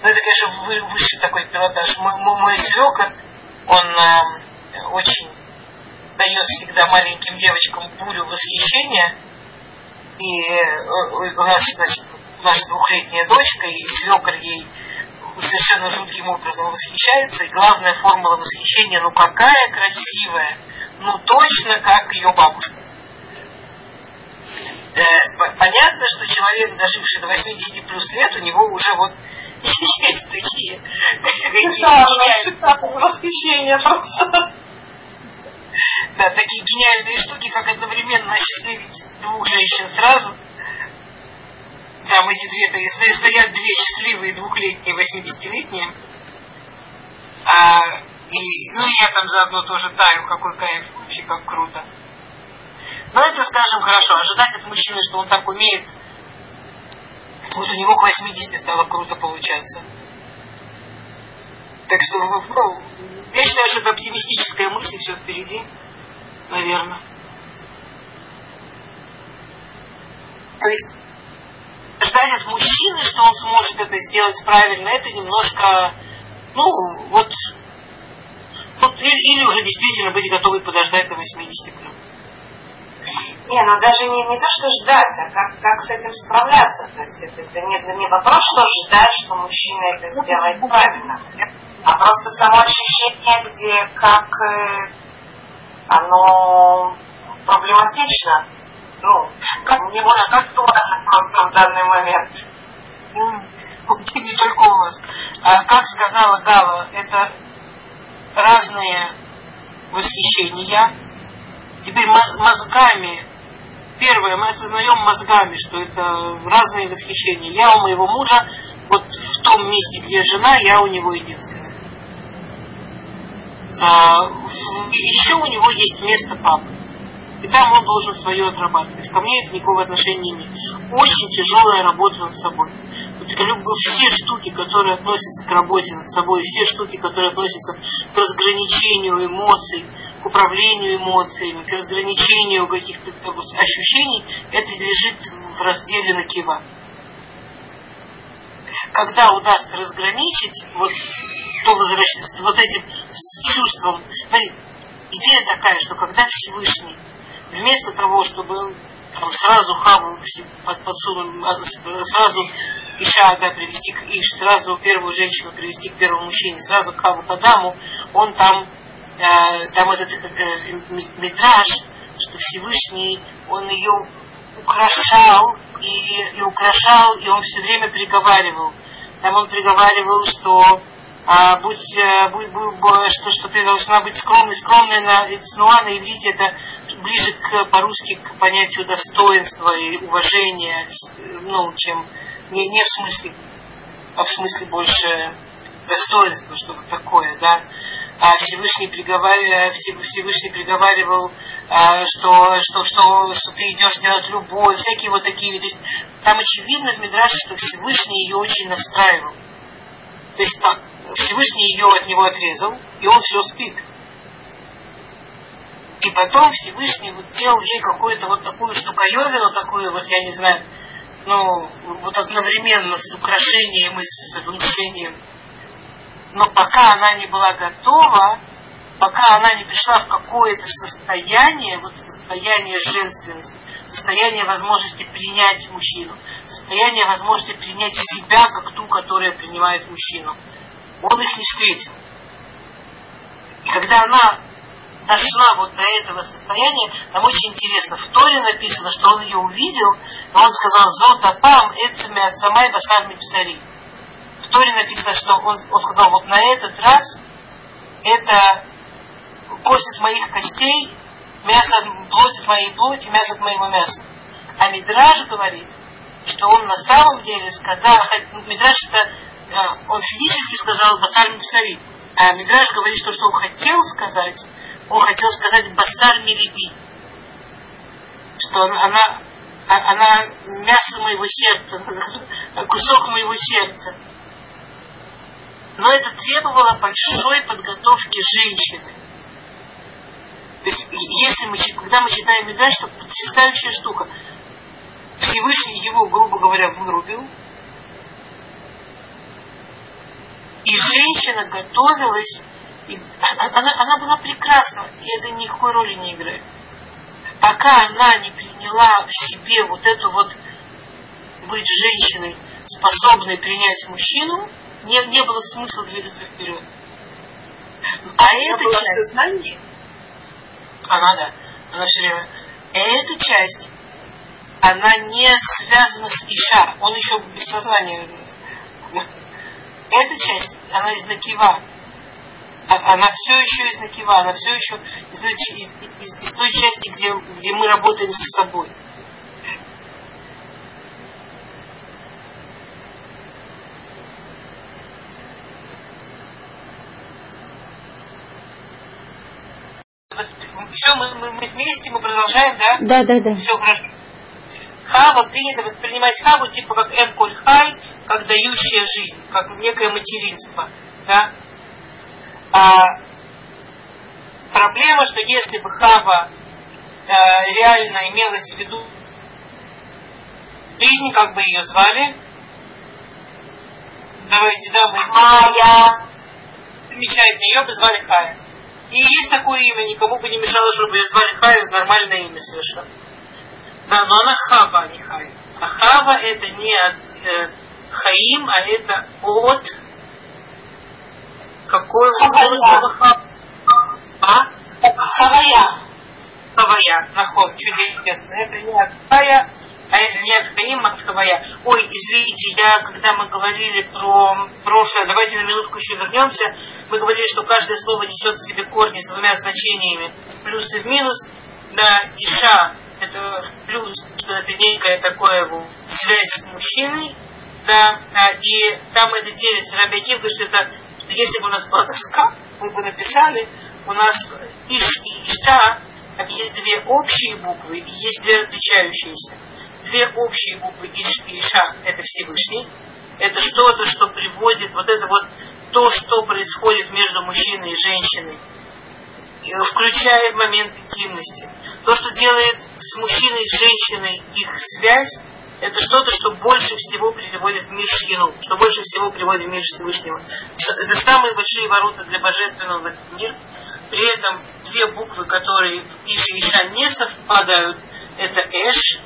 Ну, это, конечно, высший такой пилотаж. Мой, мой, мой свекор, он а, очень дает всегда маленьким девочкам бурю восхищения. И э, у нас, значит, наша двухлетняя дочка, и свекр ей совершенно жутким образом восхищается. И главная формула восхищения, ну какая красивая, ну точно как ее бабушка. Э, понятно, что человек, доживший до 80 плюс лет, у него уже вот есть такие
какие-то восхищения просто
да, такие гениальные штуки, как одновременно осчастливить двух женщин сразу. Там эти две, стоят две счастливые двухлетние, восьмидесятилетние. А, и, ну, я там заодно тоже таю, какой кайф, вообще как круто. Но это, скажем, хорошо. Ожидать от мужчины, что он так умеет, вот у него к 80 стало круто получаться. Так что, ну, я считаю, что это оптимистическая мысль, все впереди, наверное. То есть, ждать от мужчины, что он сможет это сделать правильно, это немножко, ну, вот, вот или, или уже действительно быть готовы подождать до 80 плюс.
Не, ну даже не, не то, что ждать, а как, как с этим справляться. То есть это, это не, не вопрос, что ждать, что мужчина это сделает правильно, а просто само ощущение, где как э, оно проблематично. Ну, как не может актуально просто в данный момент.
Не только у вас. А, как сказала Гала, это разные восхищения. Теперь мозгами Первое, мы осознаем мозгами, что это разные восхищения. Я у моего мужа, вот в том месте, где жена, я у него единственная. А, еще у него есть место папы. И там он должен свое отрабатывать. Ко мне это никакого отношения не имеет. Очень тяжелая работа над собой. Все штуки, которые относятся к работе над собой, все штуки, которые относятся к разграничению эмоций, к управлению эмоциями, к разграничению каких-то ощущений, это лежит в разделе на кива. Когда удастся разграничить вот, то возвращается вот этим чувством, смотрите, идея такая, что когда Всевышний вместо того, чтобы там, сразу Хаву подсунул, а, сразу Иша да, привести к Иш, сразу первую женщину привести к первому мужчине, сразу Хаву к Адаму, он там э, там этот э, метраж, что Всевышний, он ее украшал и, и украшал, и он все время приговаривал. Там он приговаривал, что а, будь, а, будь, будь, что, что ты должна быть скромной, скромной на цнуа на иврите это ближе к, по-русски к понятию достоинства и уважения, ну, чем не, не в смысле, а в смысле больше достоинства, что-то такое, да а Всевышний, приговаривал, Всевышний приговаривал, а, что, что, что, что ты идешь делать любовь, всякие вот такие виды. Там очевидно в Мидраше, что Всевышний ее очень настраивал. То есть Всевышний ее от него отрезал, и он все спит. И потом Всевышний вот делал ей какую-то вот такую штуковину, такую вот, я не знаю, ну, вот одновременно с украшением и с обучением но пока она не была готова, пока она не пришла в какое-то состояние, вот состояние женственности, состояние возможности принять мужчину, состояние возможности принять себя как ту, которая принимает мужчину. Он их не встретил. И когда она дошла вот до этого состояния, там очень интересно, в Торе написано, что он ее увидел, но он сказал, «Зота пам эцами от самай басар мипсари». В Торе написано, что он, он сказал, вот на этот раз это кость от моих костей, мясо, плоть от моей плоти, мясо от моего мяса. А Мидраж говорит, что он на самом деле сказал, Мидраж это, э, он физически сказал басар мипсари, а Мидраж говорит, что что он хотел сказать, он хотел сказать басар мириби, что она, она мясо моего сердца, кусок моего сердца. Но это требовало большой подготовки женщины. То есть, если мы, когда мы читаем Медраж, это потрясающая штука. Всевышний его, грубо говоря, вырубил, и женщина готовилась, и она, она была прекрасна, и это никакой роли не играет. Пока она не приняла в себе вот эту вот быть женщиной, способной принять мужчину, не, не было смысла двигаться вперед. А эта часть... Сознание? Она, да. Она все время... Эта часть, она не связана с Иша. Он еще без сознания. Эта часть, она из Накива. А, она все еще из Накива. Она все еще из, из, из, из той части, где, где мы работаем с собой. все, мы, мы, мы вместе, мы продолжаем, да?
Да, да, да.
Все хорошо. Хава принято воспринимать Хаву типа как Эмколь Хай, как дающая жизнь, как некое материнство. Да? А, проблема, что если бы Хава э, реально имелась в виду жизни, как бы ее звали? Давайте, да, мы...
Майя.
Замечательно, ее бы звали Хая. И есть такое имя, никому бы не мешало, чтобы ее звали Хая, нормальное имя совершенно. Да, но она Хава, а не Хая. А Хава это не от э, Хаим, а это от какое
Хавая.
А?
Хавая.
Хавая. Наход, чудесно. Это не от Хая, а не от Хаим, а от Хавая. Ой, извините, я, когда мы говорили про прошлое, давайте на минутку еще вернемся. Мы говорили, что каждое слово несет в себе корни с двумя значениями, плюс и минус. Да, Иша это плюс, что это некая такое вот связь с мужчиной, да, да, и там это делится Рабиатив, говорит, что это, если бы у нас была доска, мы бы написали, у нас Иш и Иша, есть две общие буквы и есть две отличающиеся. Две общие буквы Иш и Иша – это Всевышний, это что-то, что приводит, вот это вот то, что происходит между мужчиной и женщиной, включая момент интимности. То, что делает с мужчиной и женщиной их связь, это что-то, что больше всего приводит в мир Шхину, что больше всего приводит в мир Всевышнего. Это самые большие ворота для божественного в этот мир. При этом две буквы, которые Иш и Иша не совпадают, это Эш,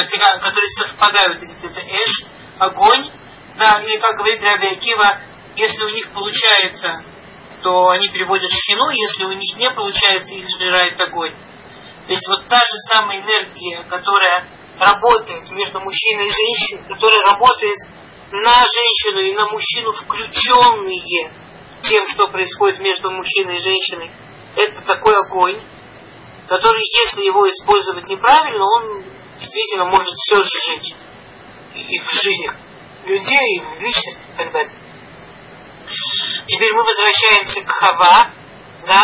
э, которые совпадают, это Эш, огонь, да, или как говорит Раби Акива, если у них получается, то они переводят шхину, если у них не получается, их сжирает огонь. То есть вот та же самая энергия, которая работает между мужчиной и женщиной, которая работает на женщину и на мужчину, включенные тем, что происходит между мужчиной и женщиной, это такой огонь, который, если его использовать неправильно, он действительно может все сжечь. И в жизнях людей, и в личности и так далее. Теперь мы возвращаемся к Хава, да,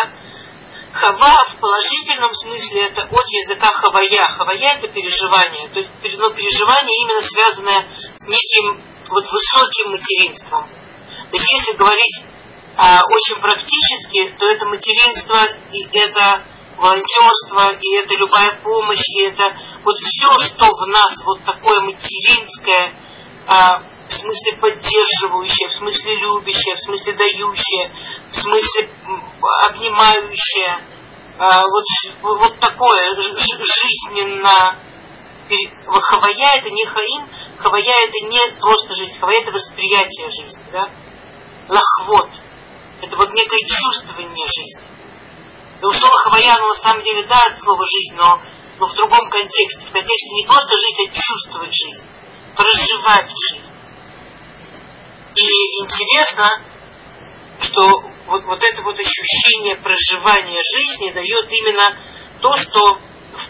Хава в положительном смысле это от языка хавая. Хавая это переживание. То есть ну, переживание именно связанное с неким вот высоким материнством. То есть если говорить а, очень практически, то это материнство и это волонтерство, и это любая помощь, и это вот все, что в нас вот такое материнское, а, в смысле поддерживающее, в смысле любящее, в смысле дающее, в смысле обнимающее, а, вот, вот такое жизненно. Хавая это не хаим, хавая это не просто жизнь, хавая это восприятие жизни, да? Лахвот. Это вот некое чувствование жизни. И слово хавая, оно на самом деле, да, это слово жизнь, но, но в другом контексте. В контексте не просто жить, а чувствовать жизнь, проживать жизнь. И интересно, что вот, вот это вот ощущение проживания жизни дает именно то, что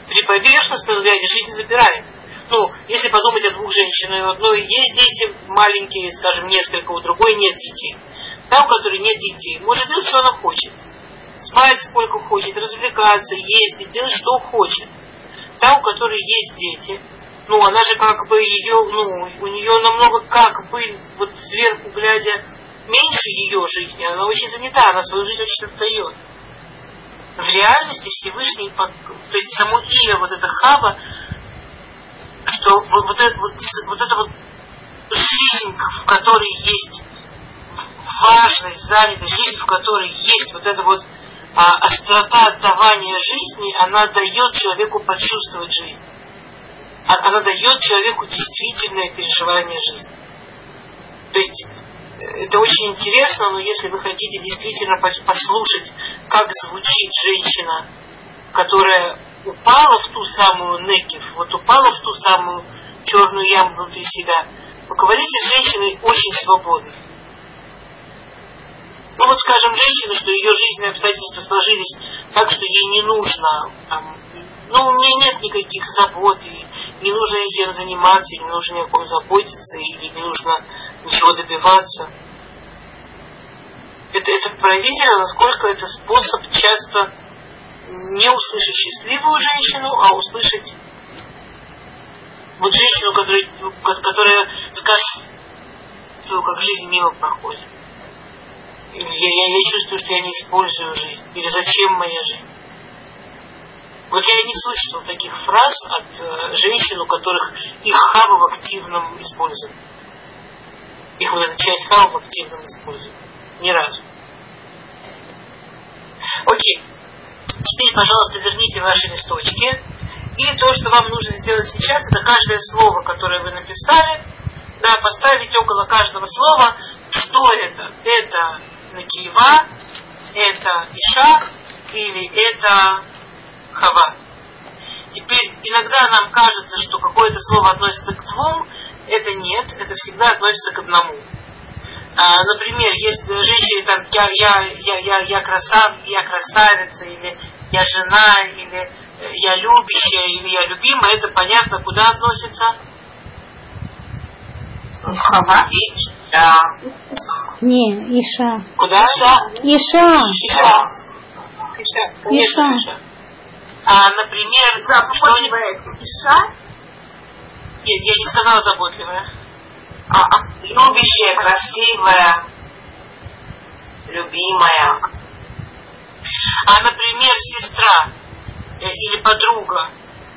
при поверхностном взгляде жизнь забирает. Ну, если подумать о двух женщинах, у одной есть дети маленькие, скажем, несколько, у другой нет детей. Та, у которой нет детей, может делать, что она хочет. Спать сколько хочет, развлекаться, ездить, делать, что хочет. Та, у которой есть дети, ну, она же как бы ее, ну, у нее намного как бы, вот сверху глядя, меньше ее жизни, она очень занята, она свою жизнь очень отдает. В реальности Всевышний, то есть само имя вот это Хаба, что вот, вот, это, вот, вот это вот жизнь, в которой есть важность, занятость, жизнь, в которой есть вот эта вот а, острота отдавания жизни, она дает человеку почувствовать жизнь. А, она дает человеку действительное переживание жизни. То есть э, это очень интересно, но если вы хотите действительно послушать, как звучит женщина, которая упала в ту самую некив, вот упала в ту самую черную яму внутри себя, поговорите с женщиной очень свободной. Ну вот, скажем, женщина, что ее жизненные обстоятельства сложились так, что ей не нужно там, ну, у меня нет никаких забот, и не нужно этим заниматься, и не нужно ни о ком заботиться, и не нужно ничего добиваться. Это, это поразительно, насколько это способ часто не услышать счастливую женщину, а услышать вот женщину, которая, которая скажет, как жизнь мимо проходит. Я, я, я чувствую, что я не использую жизнь. Или зачем моя жизнь? Вот я не слышала таких фраз от э, женщин, у которых их хава в активном использовании. Их вот эта часть хава в активном использовании. Ни разу. Окей. Теперь, пожалуйста, верните ваши листочки. И то, что вам нужно сделать сейчас, это каждое слово, которое вы написали, да, поставить около каждого слова, что это. Это Накиева, это Иша или это Хава. Теперь иногда нам кажется, что какое-то слово относится к двум, это нет, это всегда относится к одному. А, например, есть женщины там я, я, я, я, я, красав, я красавица, или я жена, или я любящая, или я любимая, это понятно, куда относится?
Хава?
Да.
Не, Иша.
Куда?
Иша.
Иша. Иша.
Иша.
Иша. А, например,
Заботливая Иша?
Нет, я не сказала заботливая.
А, а, любящая, красивая, любимая.
А, например, сестра э, или подруга.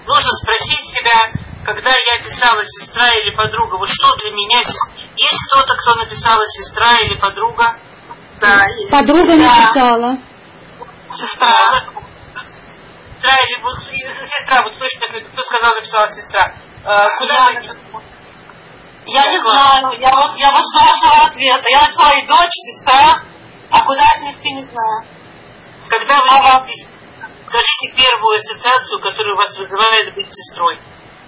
Нужно спросить себя, когда я писала сестра или подруга, вот что для меня сестра? Есть кто-то, кто написала сестра или подруга?
Да.
Подруга написала.
Сестра. Сестра или вот, сестра, вот кто кто сказал, написала сестра? Э, куда
Я-
вы-
Я не знаю, я вот, я вот жду вашего ответа. Я написала и дочь, сестра, а куда отнести, не знаю.
Когда вы вместе, скажите первую ассоциацию, которая у вас вызывает быть сестрой.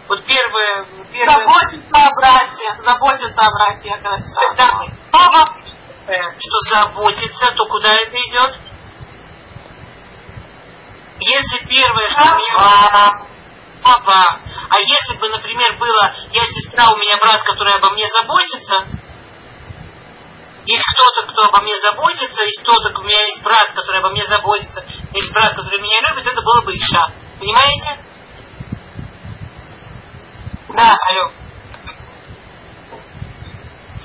Вот первая, первая
Заботиться о брате, заботиться о брате, я когда писала.
Да.
Папа,
что заботится, то куда это идет? Если первое, что меня...
Хава.
Папа. А если бы, например, было, я сестра, у меня брат, который обо мне заботится, есть кто-то, кто обо мне заботится, есть кто-то, у меня есть брат, который обо мне заботится, есть брат, который меня любит, это было бы Иша. Понимаете? Да, алло.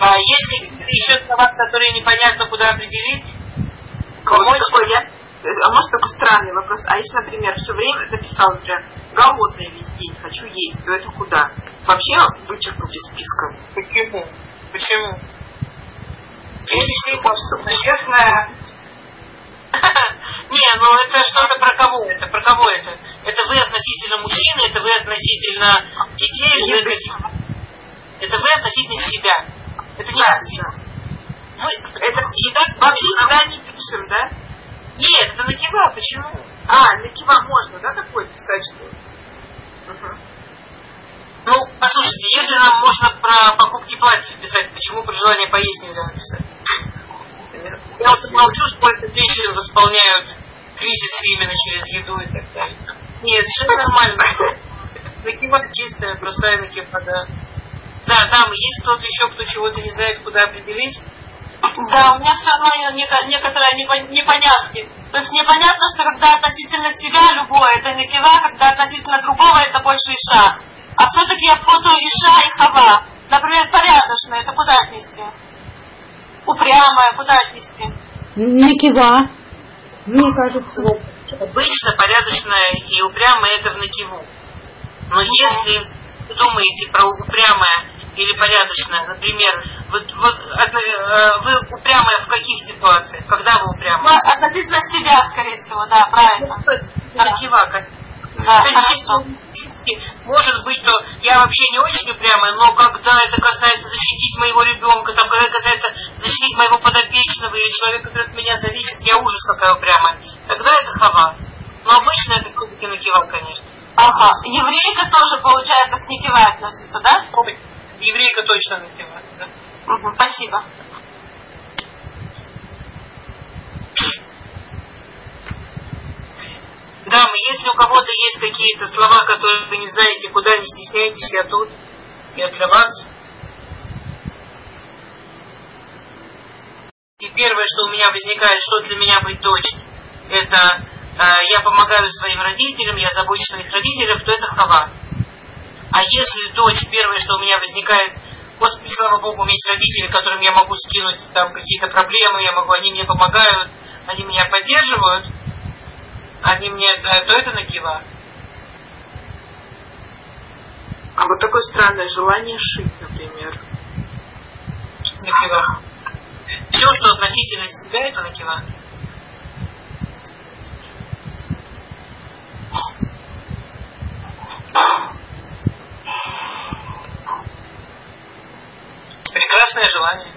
А есть еще слова, которые непонятно куда определить? Помочь?
такой я, а может такой странный вопрос. А если, например, все время написал, например, голодный весь день, хочу есть, то это куда? Вообще вычеркнуть из списка.
Почему? Почему? Если
Честная.
Не, ну это что-то про кого? Это про кого это? Это вы относительно мужчины, это вы относительно детей. Это вы относительно себя. Это не Вы...
Это
Еда
вообще никогда не пишем, да?
Нет, это накива, почему?
А, на кива можно, да, такое писать, что? Мгм.
Ну, послушайте, если нам можно про покупки платьев писать, почему про желание поесть нельзя написать? Я вот молчу, сколько женщин восполняют кризис именно через еду и так далее. Нет, совершенно нормально. Накива чистая, простая накива, да. Да, там есть кто-то еще, кто чего-то не знает, куда определить.
да, у меня все равно неко- некоторые непон- непонятки. То есть непонятно, что когда относительно себя любое, это не кива, когда относительно другого, это больше иша. А все-таки я путаю иша и хава. Например, порядочная, это куда отнести? Упрямая, куда отнести?
Накива. Мне кажется.
Обычно порядочная и упрямая это в накиву. Но если вы думаете про упрямое или порядочное, например, вы, вы, это, э, вы упрямая в каких ситуациях? Когда вы
Ну,
упрямая?
относительно себя, скорее всего, да, правильно.
Накива, как
Да,
То есть, может быть, что я вообще не очень упрямая, но когда это касается защитить моего ребенка, там, когда это касается защитить моего подопечного или человека, который от меня зависит, я ужас какая упрямая. Тогда это хава. Но обычно это все-таки накива, конечно.
Ага. Еврейка тоже, получается, к некива относится, да?
Еврейка точно накива. Да?
Мгм, Спасибо.
Дамы, если у кого-то есть какие-то слова, которые вы не знаете, куда не стесняйтесь, я тут. Я для вас. И первое, что у меня возникает, что для меня быть дочь, это э, я помогаю своим родителям, я забочусь о своих родителях, то это хава. А если дочь, первое, что у меня возникает, Господи, слава Богу, у меня есть родители, которым я могу скинуть там какие-то проблемы, я могу, они мне помогают, они меня поддерживают, они мне, то это накива.
А вот такое странное желание шить, например.
Накива. Все, что относительно себя, это накива. Прекрасное желание.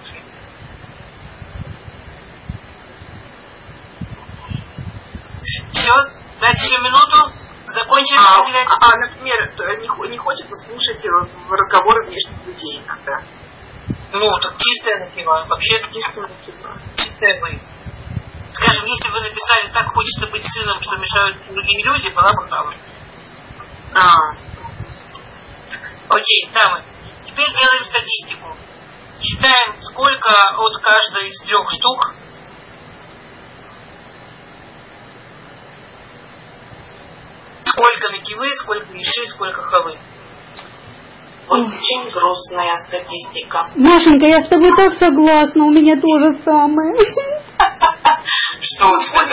Все, дайте еще минуту. Закончили
А,
разделять.
а, например, т- не, не хочется слушать э, разговоры внешних людей иногда.
Ну, так чистая накива. Вообще
Чисто накидно.
чистая вы. Скажем, если бы вы написали «так хочется быть сыном, что мешают другие люди», была бы права.
А,
Окей, дамы. Теперь делаем статистику. Считаем, сколько от каждой из трех штук. Сколько накивы, сколько иши, сколько хавы.
Очень грустная статистика.
Машенька, я с тобой так согласна, у меня то же самое.
Что у тебя?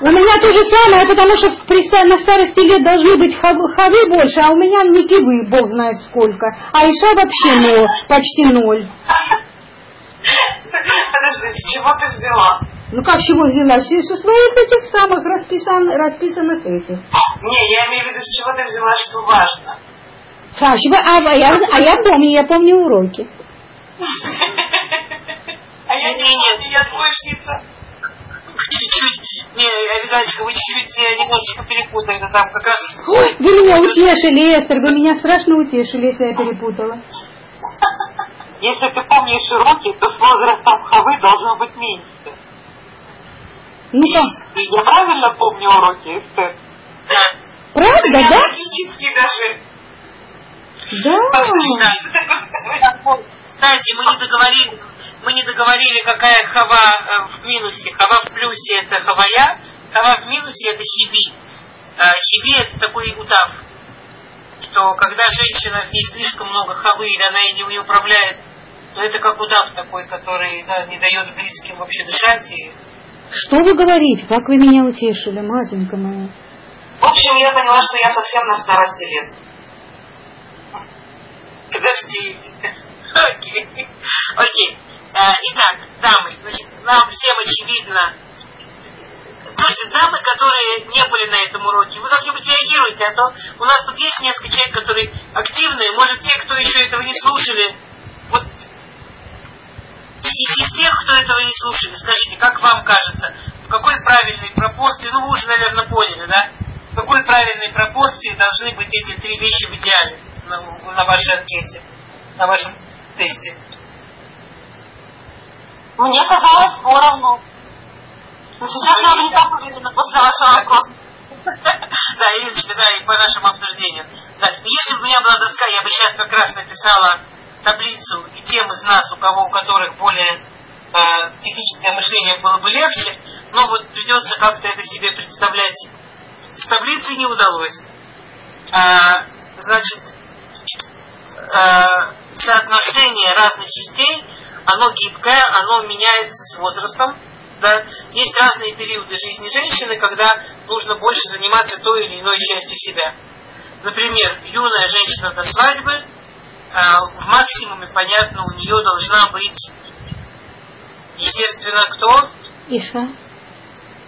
У меня то же самое, потому что в- при на старости лет должны быть хав- хавы больше, а у меня никивы, бог знает сколько. А Иша вообще ноль, почти ноль.
Подожди, с чего ты взяла?
Ну как чего взяла? С- Со своих этих самых расписан, расписанных этих.
Не, я имею в виду, с чего ты взяла, что важно.
А, а, а я, а я помню, я помню уроки.
А я не помню, я двоечница.
Чуть-чуть, не, Авигалечка, вы чуть-чуть немножечко перепутали. Это там как раз
Ой, вы меня утешили, Эстер, вы меня страшно утешили, если я перепутала.
Если ты помнишь уроки, то с возрастом хавы должно быть меньше.
Ну-ка,
Я правильно помню уроки, Эстер?
правда, да?
Даже.
Да.
Кстати, мы не договорили, мы не договорили, какая хава э, в минусе. Хава в плюсе это хавая, хава в минусе это хиби. Э, хиби это такой удав, что когда женщина в ней слишком много хавы или она ей не управляет, то это как удав такой, который да, не дает близким вообще дышать. И...
Что вы говорите? Как вы меня утешили, матенька моя?
В общем, я поняла, что я совсем на старости лет.
Подождите. Окей. Окей. А, Итак, дамы, значит, нам всем очевидно. Слушайте, дамы, которые не были на этом уроке, вы как-нибудь реагируйте, а то у нас тут есть несколько человек, которые активные, может, те, кто еще этого не слушали, вот из, из тех, кто этого не слушали, скажите, как вам кажется, в какой правильной пропорции, ну вы уже, наверное, поняли, да? В какой правильной пропорции должны быть эти три вещи в идеале на, на вашей анкете, на вашем тесте?
Мне казалось поровну. Но сейчас я уже не так уверена после вашего вопроса.
Да, Ириночка, да, и по нашему обсуждению. Да, если бы у меня была доска, я бы сейчас как раз написала таблицу и тем из нас, у кого у которых более э, техническое мышление было бы легче, но вот придется как-то это себе представлять. С таблицей не удалось. А, значит, э, соотношение разных частей, оно гибкое, оно меняется с возрастом. Да? Есть разные периоды жизни женщины, когда нужно больше заниматься той или иной частью себя. Например, юная женщина до свадьбы, э, в максимуме, понятно, у нее должна быть, естественно, кто?
Иша.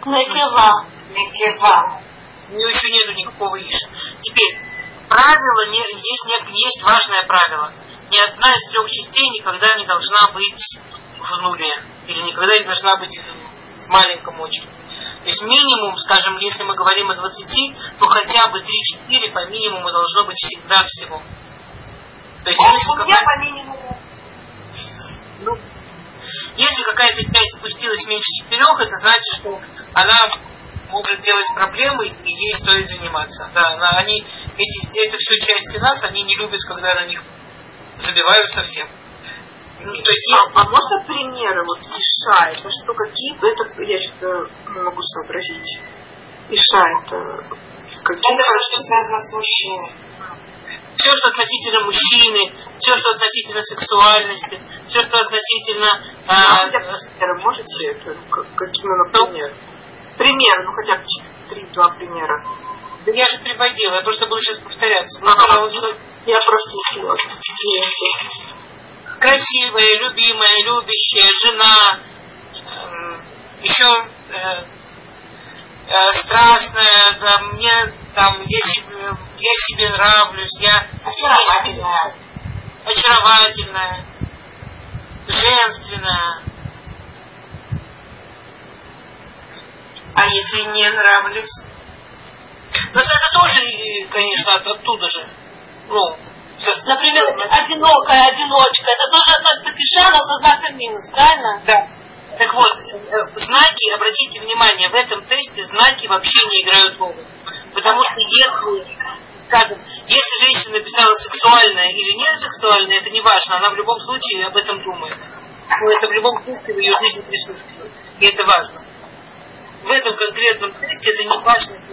Некева.
Никева.
У нее еще нету никакого иша. Теперь, правило, не, есть, не- есть важное правило. Ни одна из трех частей никогда не должна быть в нуле. Или никогда не должна быть в маленьком очереди. То есть минимум, скажем, если мы говорим о 20, то хотя бы 3-4 по минимуму должно быть всегда всего. То есть если какая-
по минимуму.
ну, если какая-то часть спустилась меньше четырех, это значит, что она может делать проблемы и ей стоит заниматься. Да, она- они, эти, это все части нас, они не любят, когда на них забивают совсем. Ну, то есть есть
А, а можно примеры вот Иша? Это что, какие? Это я что-то не могу сообразить. Иша это какие?
Это все, что связано с мужчиной.
все, что относительно мужчины, все, что относительно сексуальности, все, что относительно...
А,
а,
бы примеры можете? Это, как- какие, ну, например? Пример, ну хотя бы три-два примера.
Да я же приводила, я просто буду сейчас повторяться.
Ага. Я просто слез.
Красивая, любимая, любящая, жена, э, еще э, э, страстная, да, мне там, я себе, я себе нравлюсь, я
Очаровательная.
очаровательная, женственная. А если не нравлюсь? Но это тоже, конечно, от- оттуда же. Ну,
Например, одинокая, одиночка, это тоже относится к Иша, но со знаком минус, правильно?
Да. Так вот, э, знаки, обратите внимание, в этом тесте знаки вообще не играют роль. Потому что если, скажем, если женщина написала сексуальное или не сексуальное, это не важно, она в любом случае об этом думает. Ну, это в любом случае в ее жизни присутствует. И это важно. В этом конкретном тесте это не важно.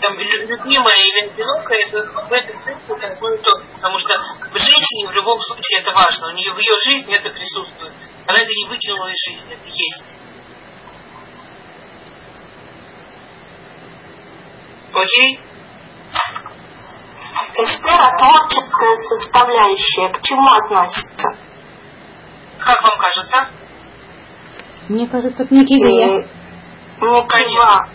Там, лю- любимая или одинокая, это в этом тесте это одно и то. Потому что в женщине в любом случае это важно. У нее в ее жизни это присутствует. Она это не выкинула из жизни, это есть. Окей?
Эстер, а творческая составляющая к чему относится?
Как вам кажется?
Мне кажется, к Никиве.
Не
Конечно.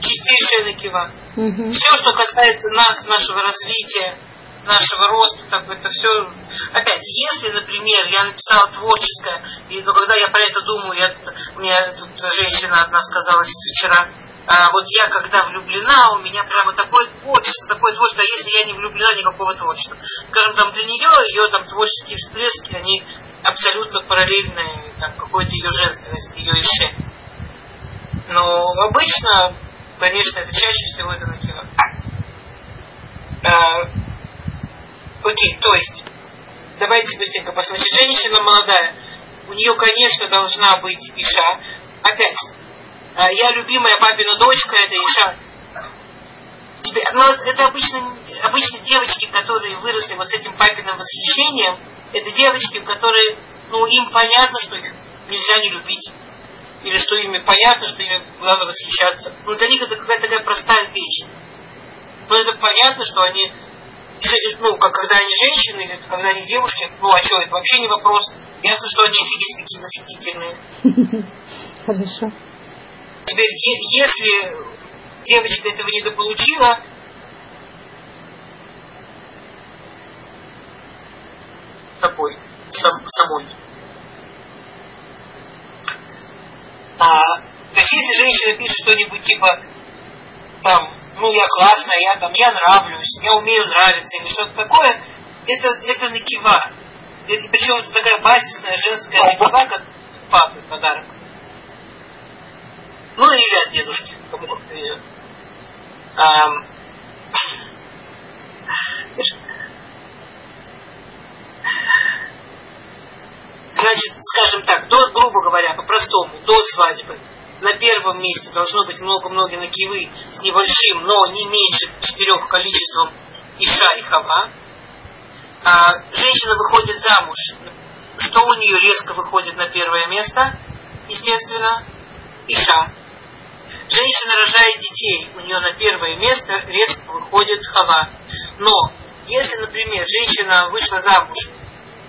Чистейшая накива.
Мгм.
Все, что касается нас, нашего развития, нашего роста, как бы это все. Опять, если, например, я написала творческое, и но когда я про это думаю, я, мне тут женщина одна сказала вчера, а, вот я когда влюблена, у меня прямо такое творчество, такое творчество, а если я не влюблена, никакого творчества. Скажем, там для нее, ее там творческие всплески, они абсолютно параллельны там, какой-то ее женственности, ее ише. Но обычно, конечно, это чаще всего это накива. А, окей, то есть, давайте быстренько посмотрим. Женщина молодая, у нее, конечно, должна быть Иша. Опять, а, я любимая папина дочка, это Иша. Тебе, но это обычно, обычно девочки, которые выросли вот с этим папиным восхищением, это девочки, которые, ну, им понятно, что их нельзя не любить. Или что ими понятно, что ими надо восхищаться. Ну, для них это какая-то такая простая вещь. Но это понятно, что они, ну, как когда они женщины, или когда они девушки, ну, а что, это вообще не вопрос. Ясно, что они офигеть какие восхитительные.
Хорошо.
Теперь, если девочка этого недополучила, такой, сам, самой. А, то есть, если женщина пишет что-нибудь типа, там, ну, я классная, я там, я нравлюсь, я умею нравиться, или что-то такое, это, это накива. Это, причем это такая базисная женская накива, как папы подарок. Ну, или от дедушки, как повезет. Ам, Значит, скажем так, до, грубо говоря, по-простому, до свадьбы на первом месте должно быть много-много накивы с небольшим, но не меньше четырех количеством иша и хава. А женщина выходит замуж. Что у нее резко выходит на первое место? Естественно, иша. Женщина рожает детей, у нее на первое место резко выходит хава. Но если, например, женщина вышла замуж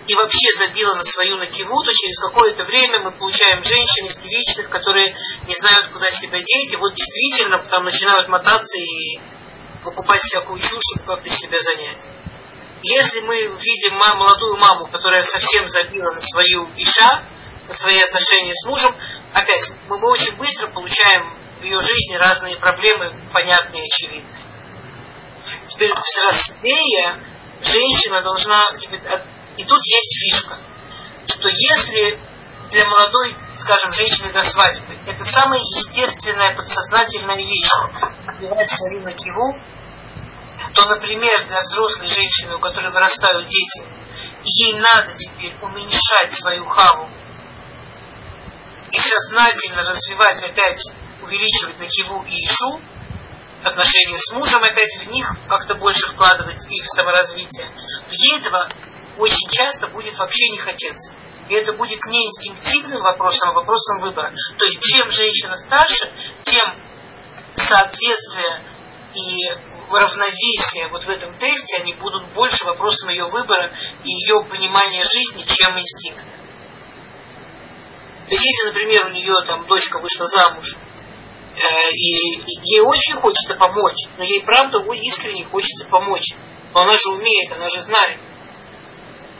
и вообще забила на свою накиву, то через какое-то время мы получаем женщин истеричных, которые не знают, куда себя деть, и вот действительно там начинают мотаться и покупать всякую чушь, чтобы как-то себя занять. Если мы видим молодую маму, которая совсем забила на свою иша, на свои отношения с мужем, опять, мы, мы очень быстро получаем в ее жизни разные проблемы, понятные и очевидные. Теперь взрослее женщина должна... теперь, И тут есть фишка, что если для молодой, скажем, женщины до свадьбы, это самая естественная подсознательная вещь, убивать свою накиву, то, например, для взрослой женщины, у которой вырастают дети, ей надо теперь уменьшать свою хаву и сознательно развивать опять, увеличивать накиву и ишу, отношения с мужем опять в них как-то больше вкладывать и в саморазвитие, ей этого очень часто будет вообще не хотеться. И это будет не инстинктивным вопросом, а вопросом выбора. То есть чем женщина старше, тем соответствие и равновесия вот в этом тесте, они будут больше вопросом ее выбора и ее понимания жизни, чем инстинкт. То есть, если, например, у нее там дочка вышла замуж, э, и, и ей очень хочется помочь, но ей правда искренне хочется помочь. Но она же умеет, она же знает.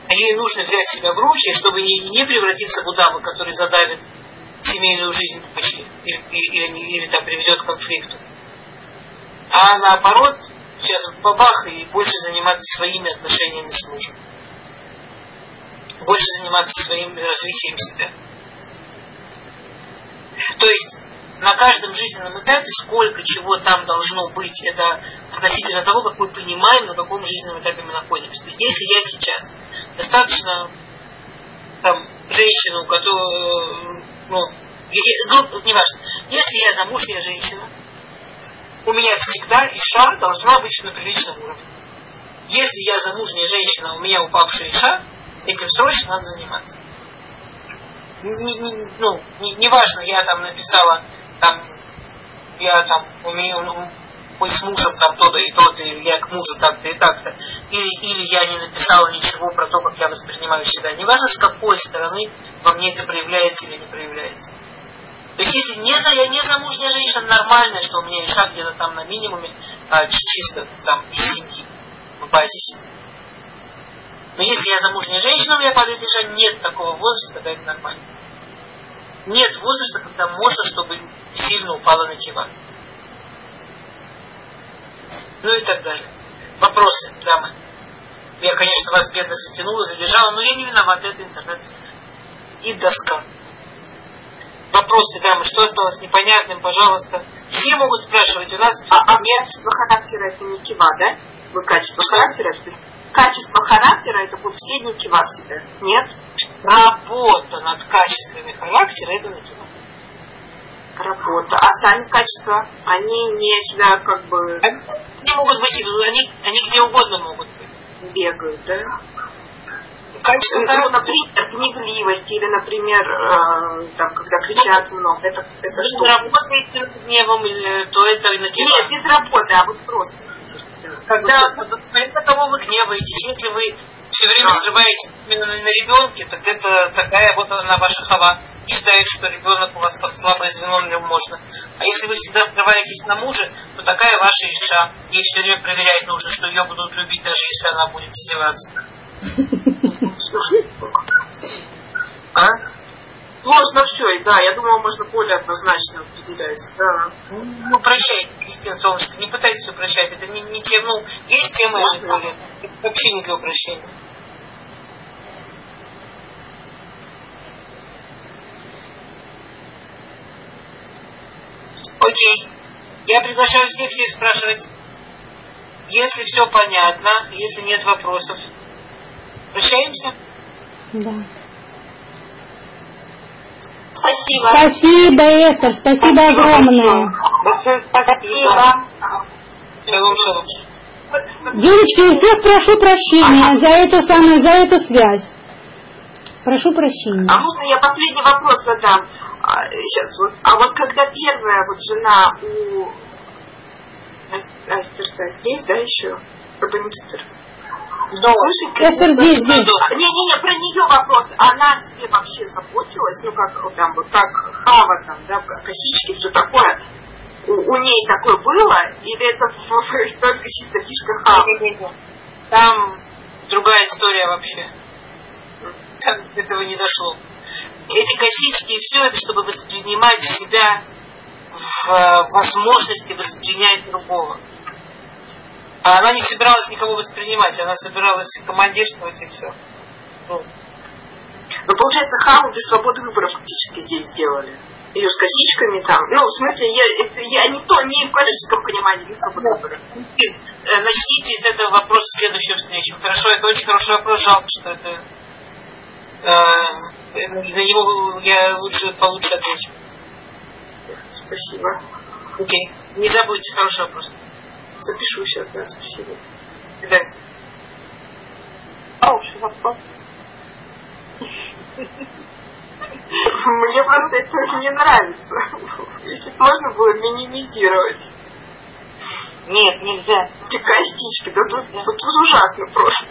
А ей нужно взять себя в руки, чтобы не, не превратиться в удава, который задавит семейную жизнь почти, или, или, или там приведет к конфликту. А наоборот, сейчас бабах и больше заниматься своими отношениями с мужем. Больше заниматься своим развитием себя. То есть на каждом жизненном этапе сколько чего там должно быть, это относительно того, как мы понимаем, на каком жизненном этапе мы находимся. То есть если я сейчас достаточно там, женщину, которую, ну, группу, неважно, если я замужняя женщина, у меня всегда иша должна быть на приличном уровне. Если я замужняя женщина, у меня упавшая иша, этим срочно надо заниматься не, не, ну, не, не важно, я там написала, там, я там, у меня, ну, мы с мужем там то-то и то-то, или я к мужу так-то и так-то, или, или я не написала ничего про то, как я воспринимаю себя. Не важно, с какой стороны во мне это проявляется или не проявляется. То есть, если не за, я не замужняя женщина, нормальная, что у меня иша где-то там на минимуме, а, чисто там из семьи, в базисе. Но если я замужняя женщина, у меня падает иша, нет такого возраста, когда это нормально. Нет возраста, когда можно, чтобы сильно упала на кива. Ну и так далее. Вопросы, дамы. Я, конечно, вас бедно затянула, задержала, но я не виноват, это интернет. И доска. Вопросы, дамы, что осталось непонятным, пожалуйста. Все могут спрашивать, у нас
а, а нет характера это не кива, да? Вы качество характера качество характера это будут все дни кива всегда. Нет?
Работа над качествами характера это на
Работа. А сами качества, они не сюда как бы...
Они могут быть, они, они где угодно могут быть.
Бегают, да?
Качество,
ну, например, гневливость или, например, э, там, когда кричат много, это, это что?
Работаете гневом, или, то это на
Нет, без работы, а вот просто
когда, понятно, кого вы гневаетесь. Если вы все время скрываете именно на, ребенке, так это такая вот она ваша хава. Считает, что ребенок у вас там слабое звено, на нем можно. А если вы всегда скрываетесь на муже, то такая ваша иша. Ей все время проверять нужно, что ее будут любить, даже если она будет издеваться.
А? Можно все, и да, я думала, можно более однозначно определять. Да.
Ну, прощайте, Кристина Солнышко, не пытайтесь упрощать. Это не, не тема, ну, есть тема или более. Это вообще не для упрощения. Окей. Я приглашаю всех-всех спрашивать. Если все понятно, если нет вопросов, прощаемся?
Да.
Спасибо.
Спасибо, Эстер, спасибо огромное.
Спасибо.
Девочки, у всех прошу прощения за эту самую, за эту связь. Прошу прощения.
А можно я последний вопрос задам? А, сейчас вот. А вот когда первая вот жена у Астерта здесь, да, еще? Рубинстер.
Но, Слушайте, Эстер здесь, здесь.
Не-не-не, про нее вопрос. Она себе вообще заботилась, ну как там вот как хава там, да, косички, все такое. У, у ней такое было, или это только чисто фишка хава?
Там другая история вообще. Там этого не дошло. Эти косички и все это, чтобы воспринимать себя в э, возможности воспринять другого. А она не собиралась никого воспринимать, она собиралась командирствовать и все. Ну.
Но получается, Хаму без свободы выбора фактически здесь сделали. Ее с косичками там. Ну, в смысле, я, я не то, не в классическом понимании, не свободы выбора.
Э, начните из этого вопроса следующую встречу. Хорошо, это очень хороший вопрос, жалко, что это... Э, на него я лучше получше отвечу.
Спасибо.
Окей. Не забудьте, хороший вопрос.
Запишу сейчас, да, спасибо.
Да.
Хороший вопрос. Мне просто это не нравится. Если можно было минимизировать.
Нет, нельзя.
Эти костички, да тут, тут ужасно просто.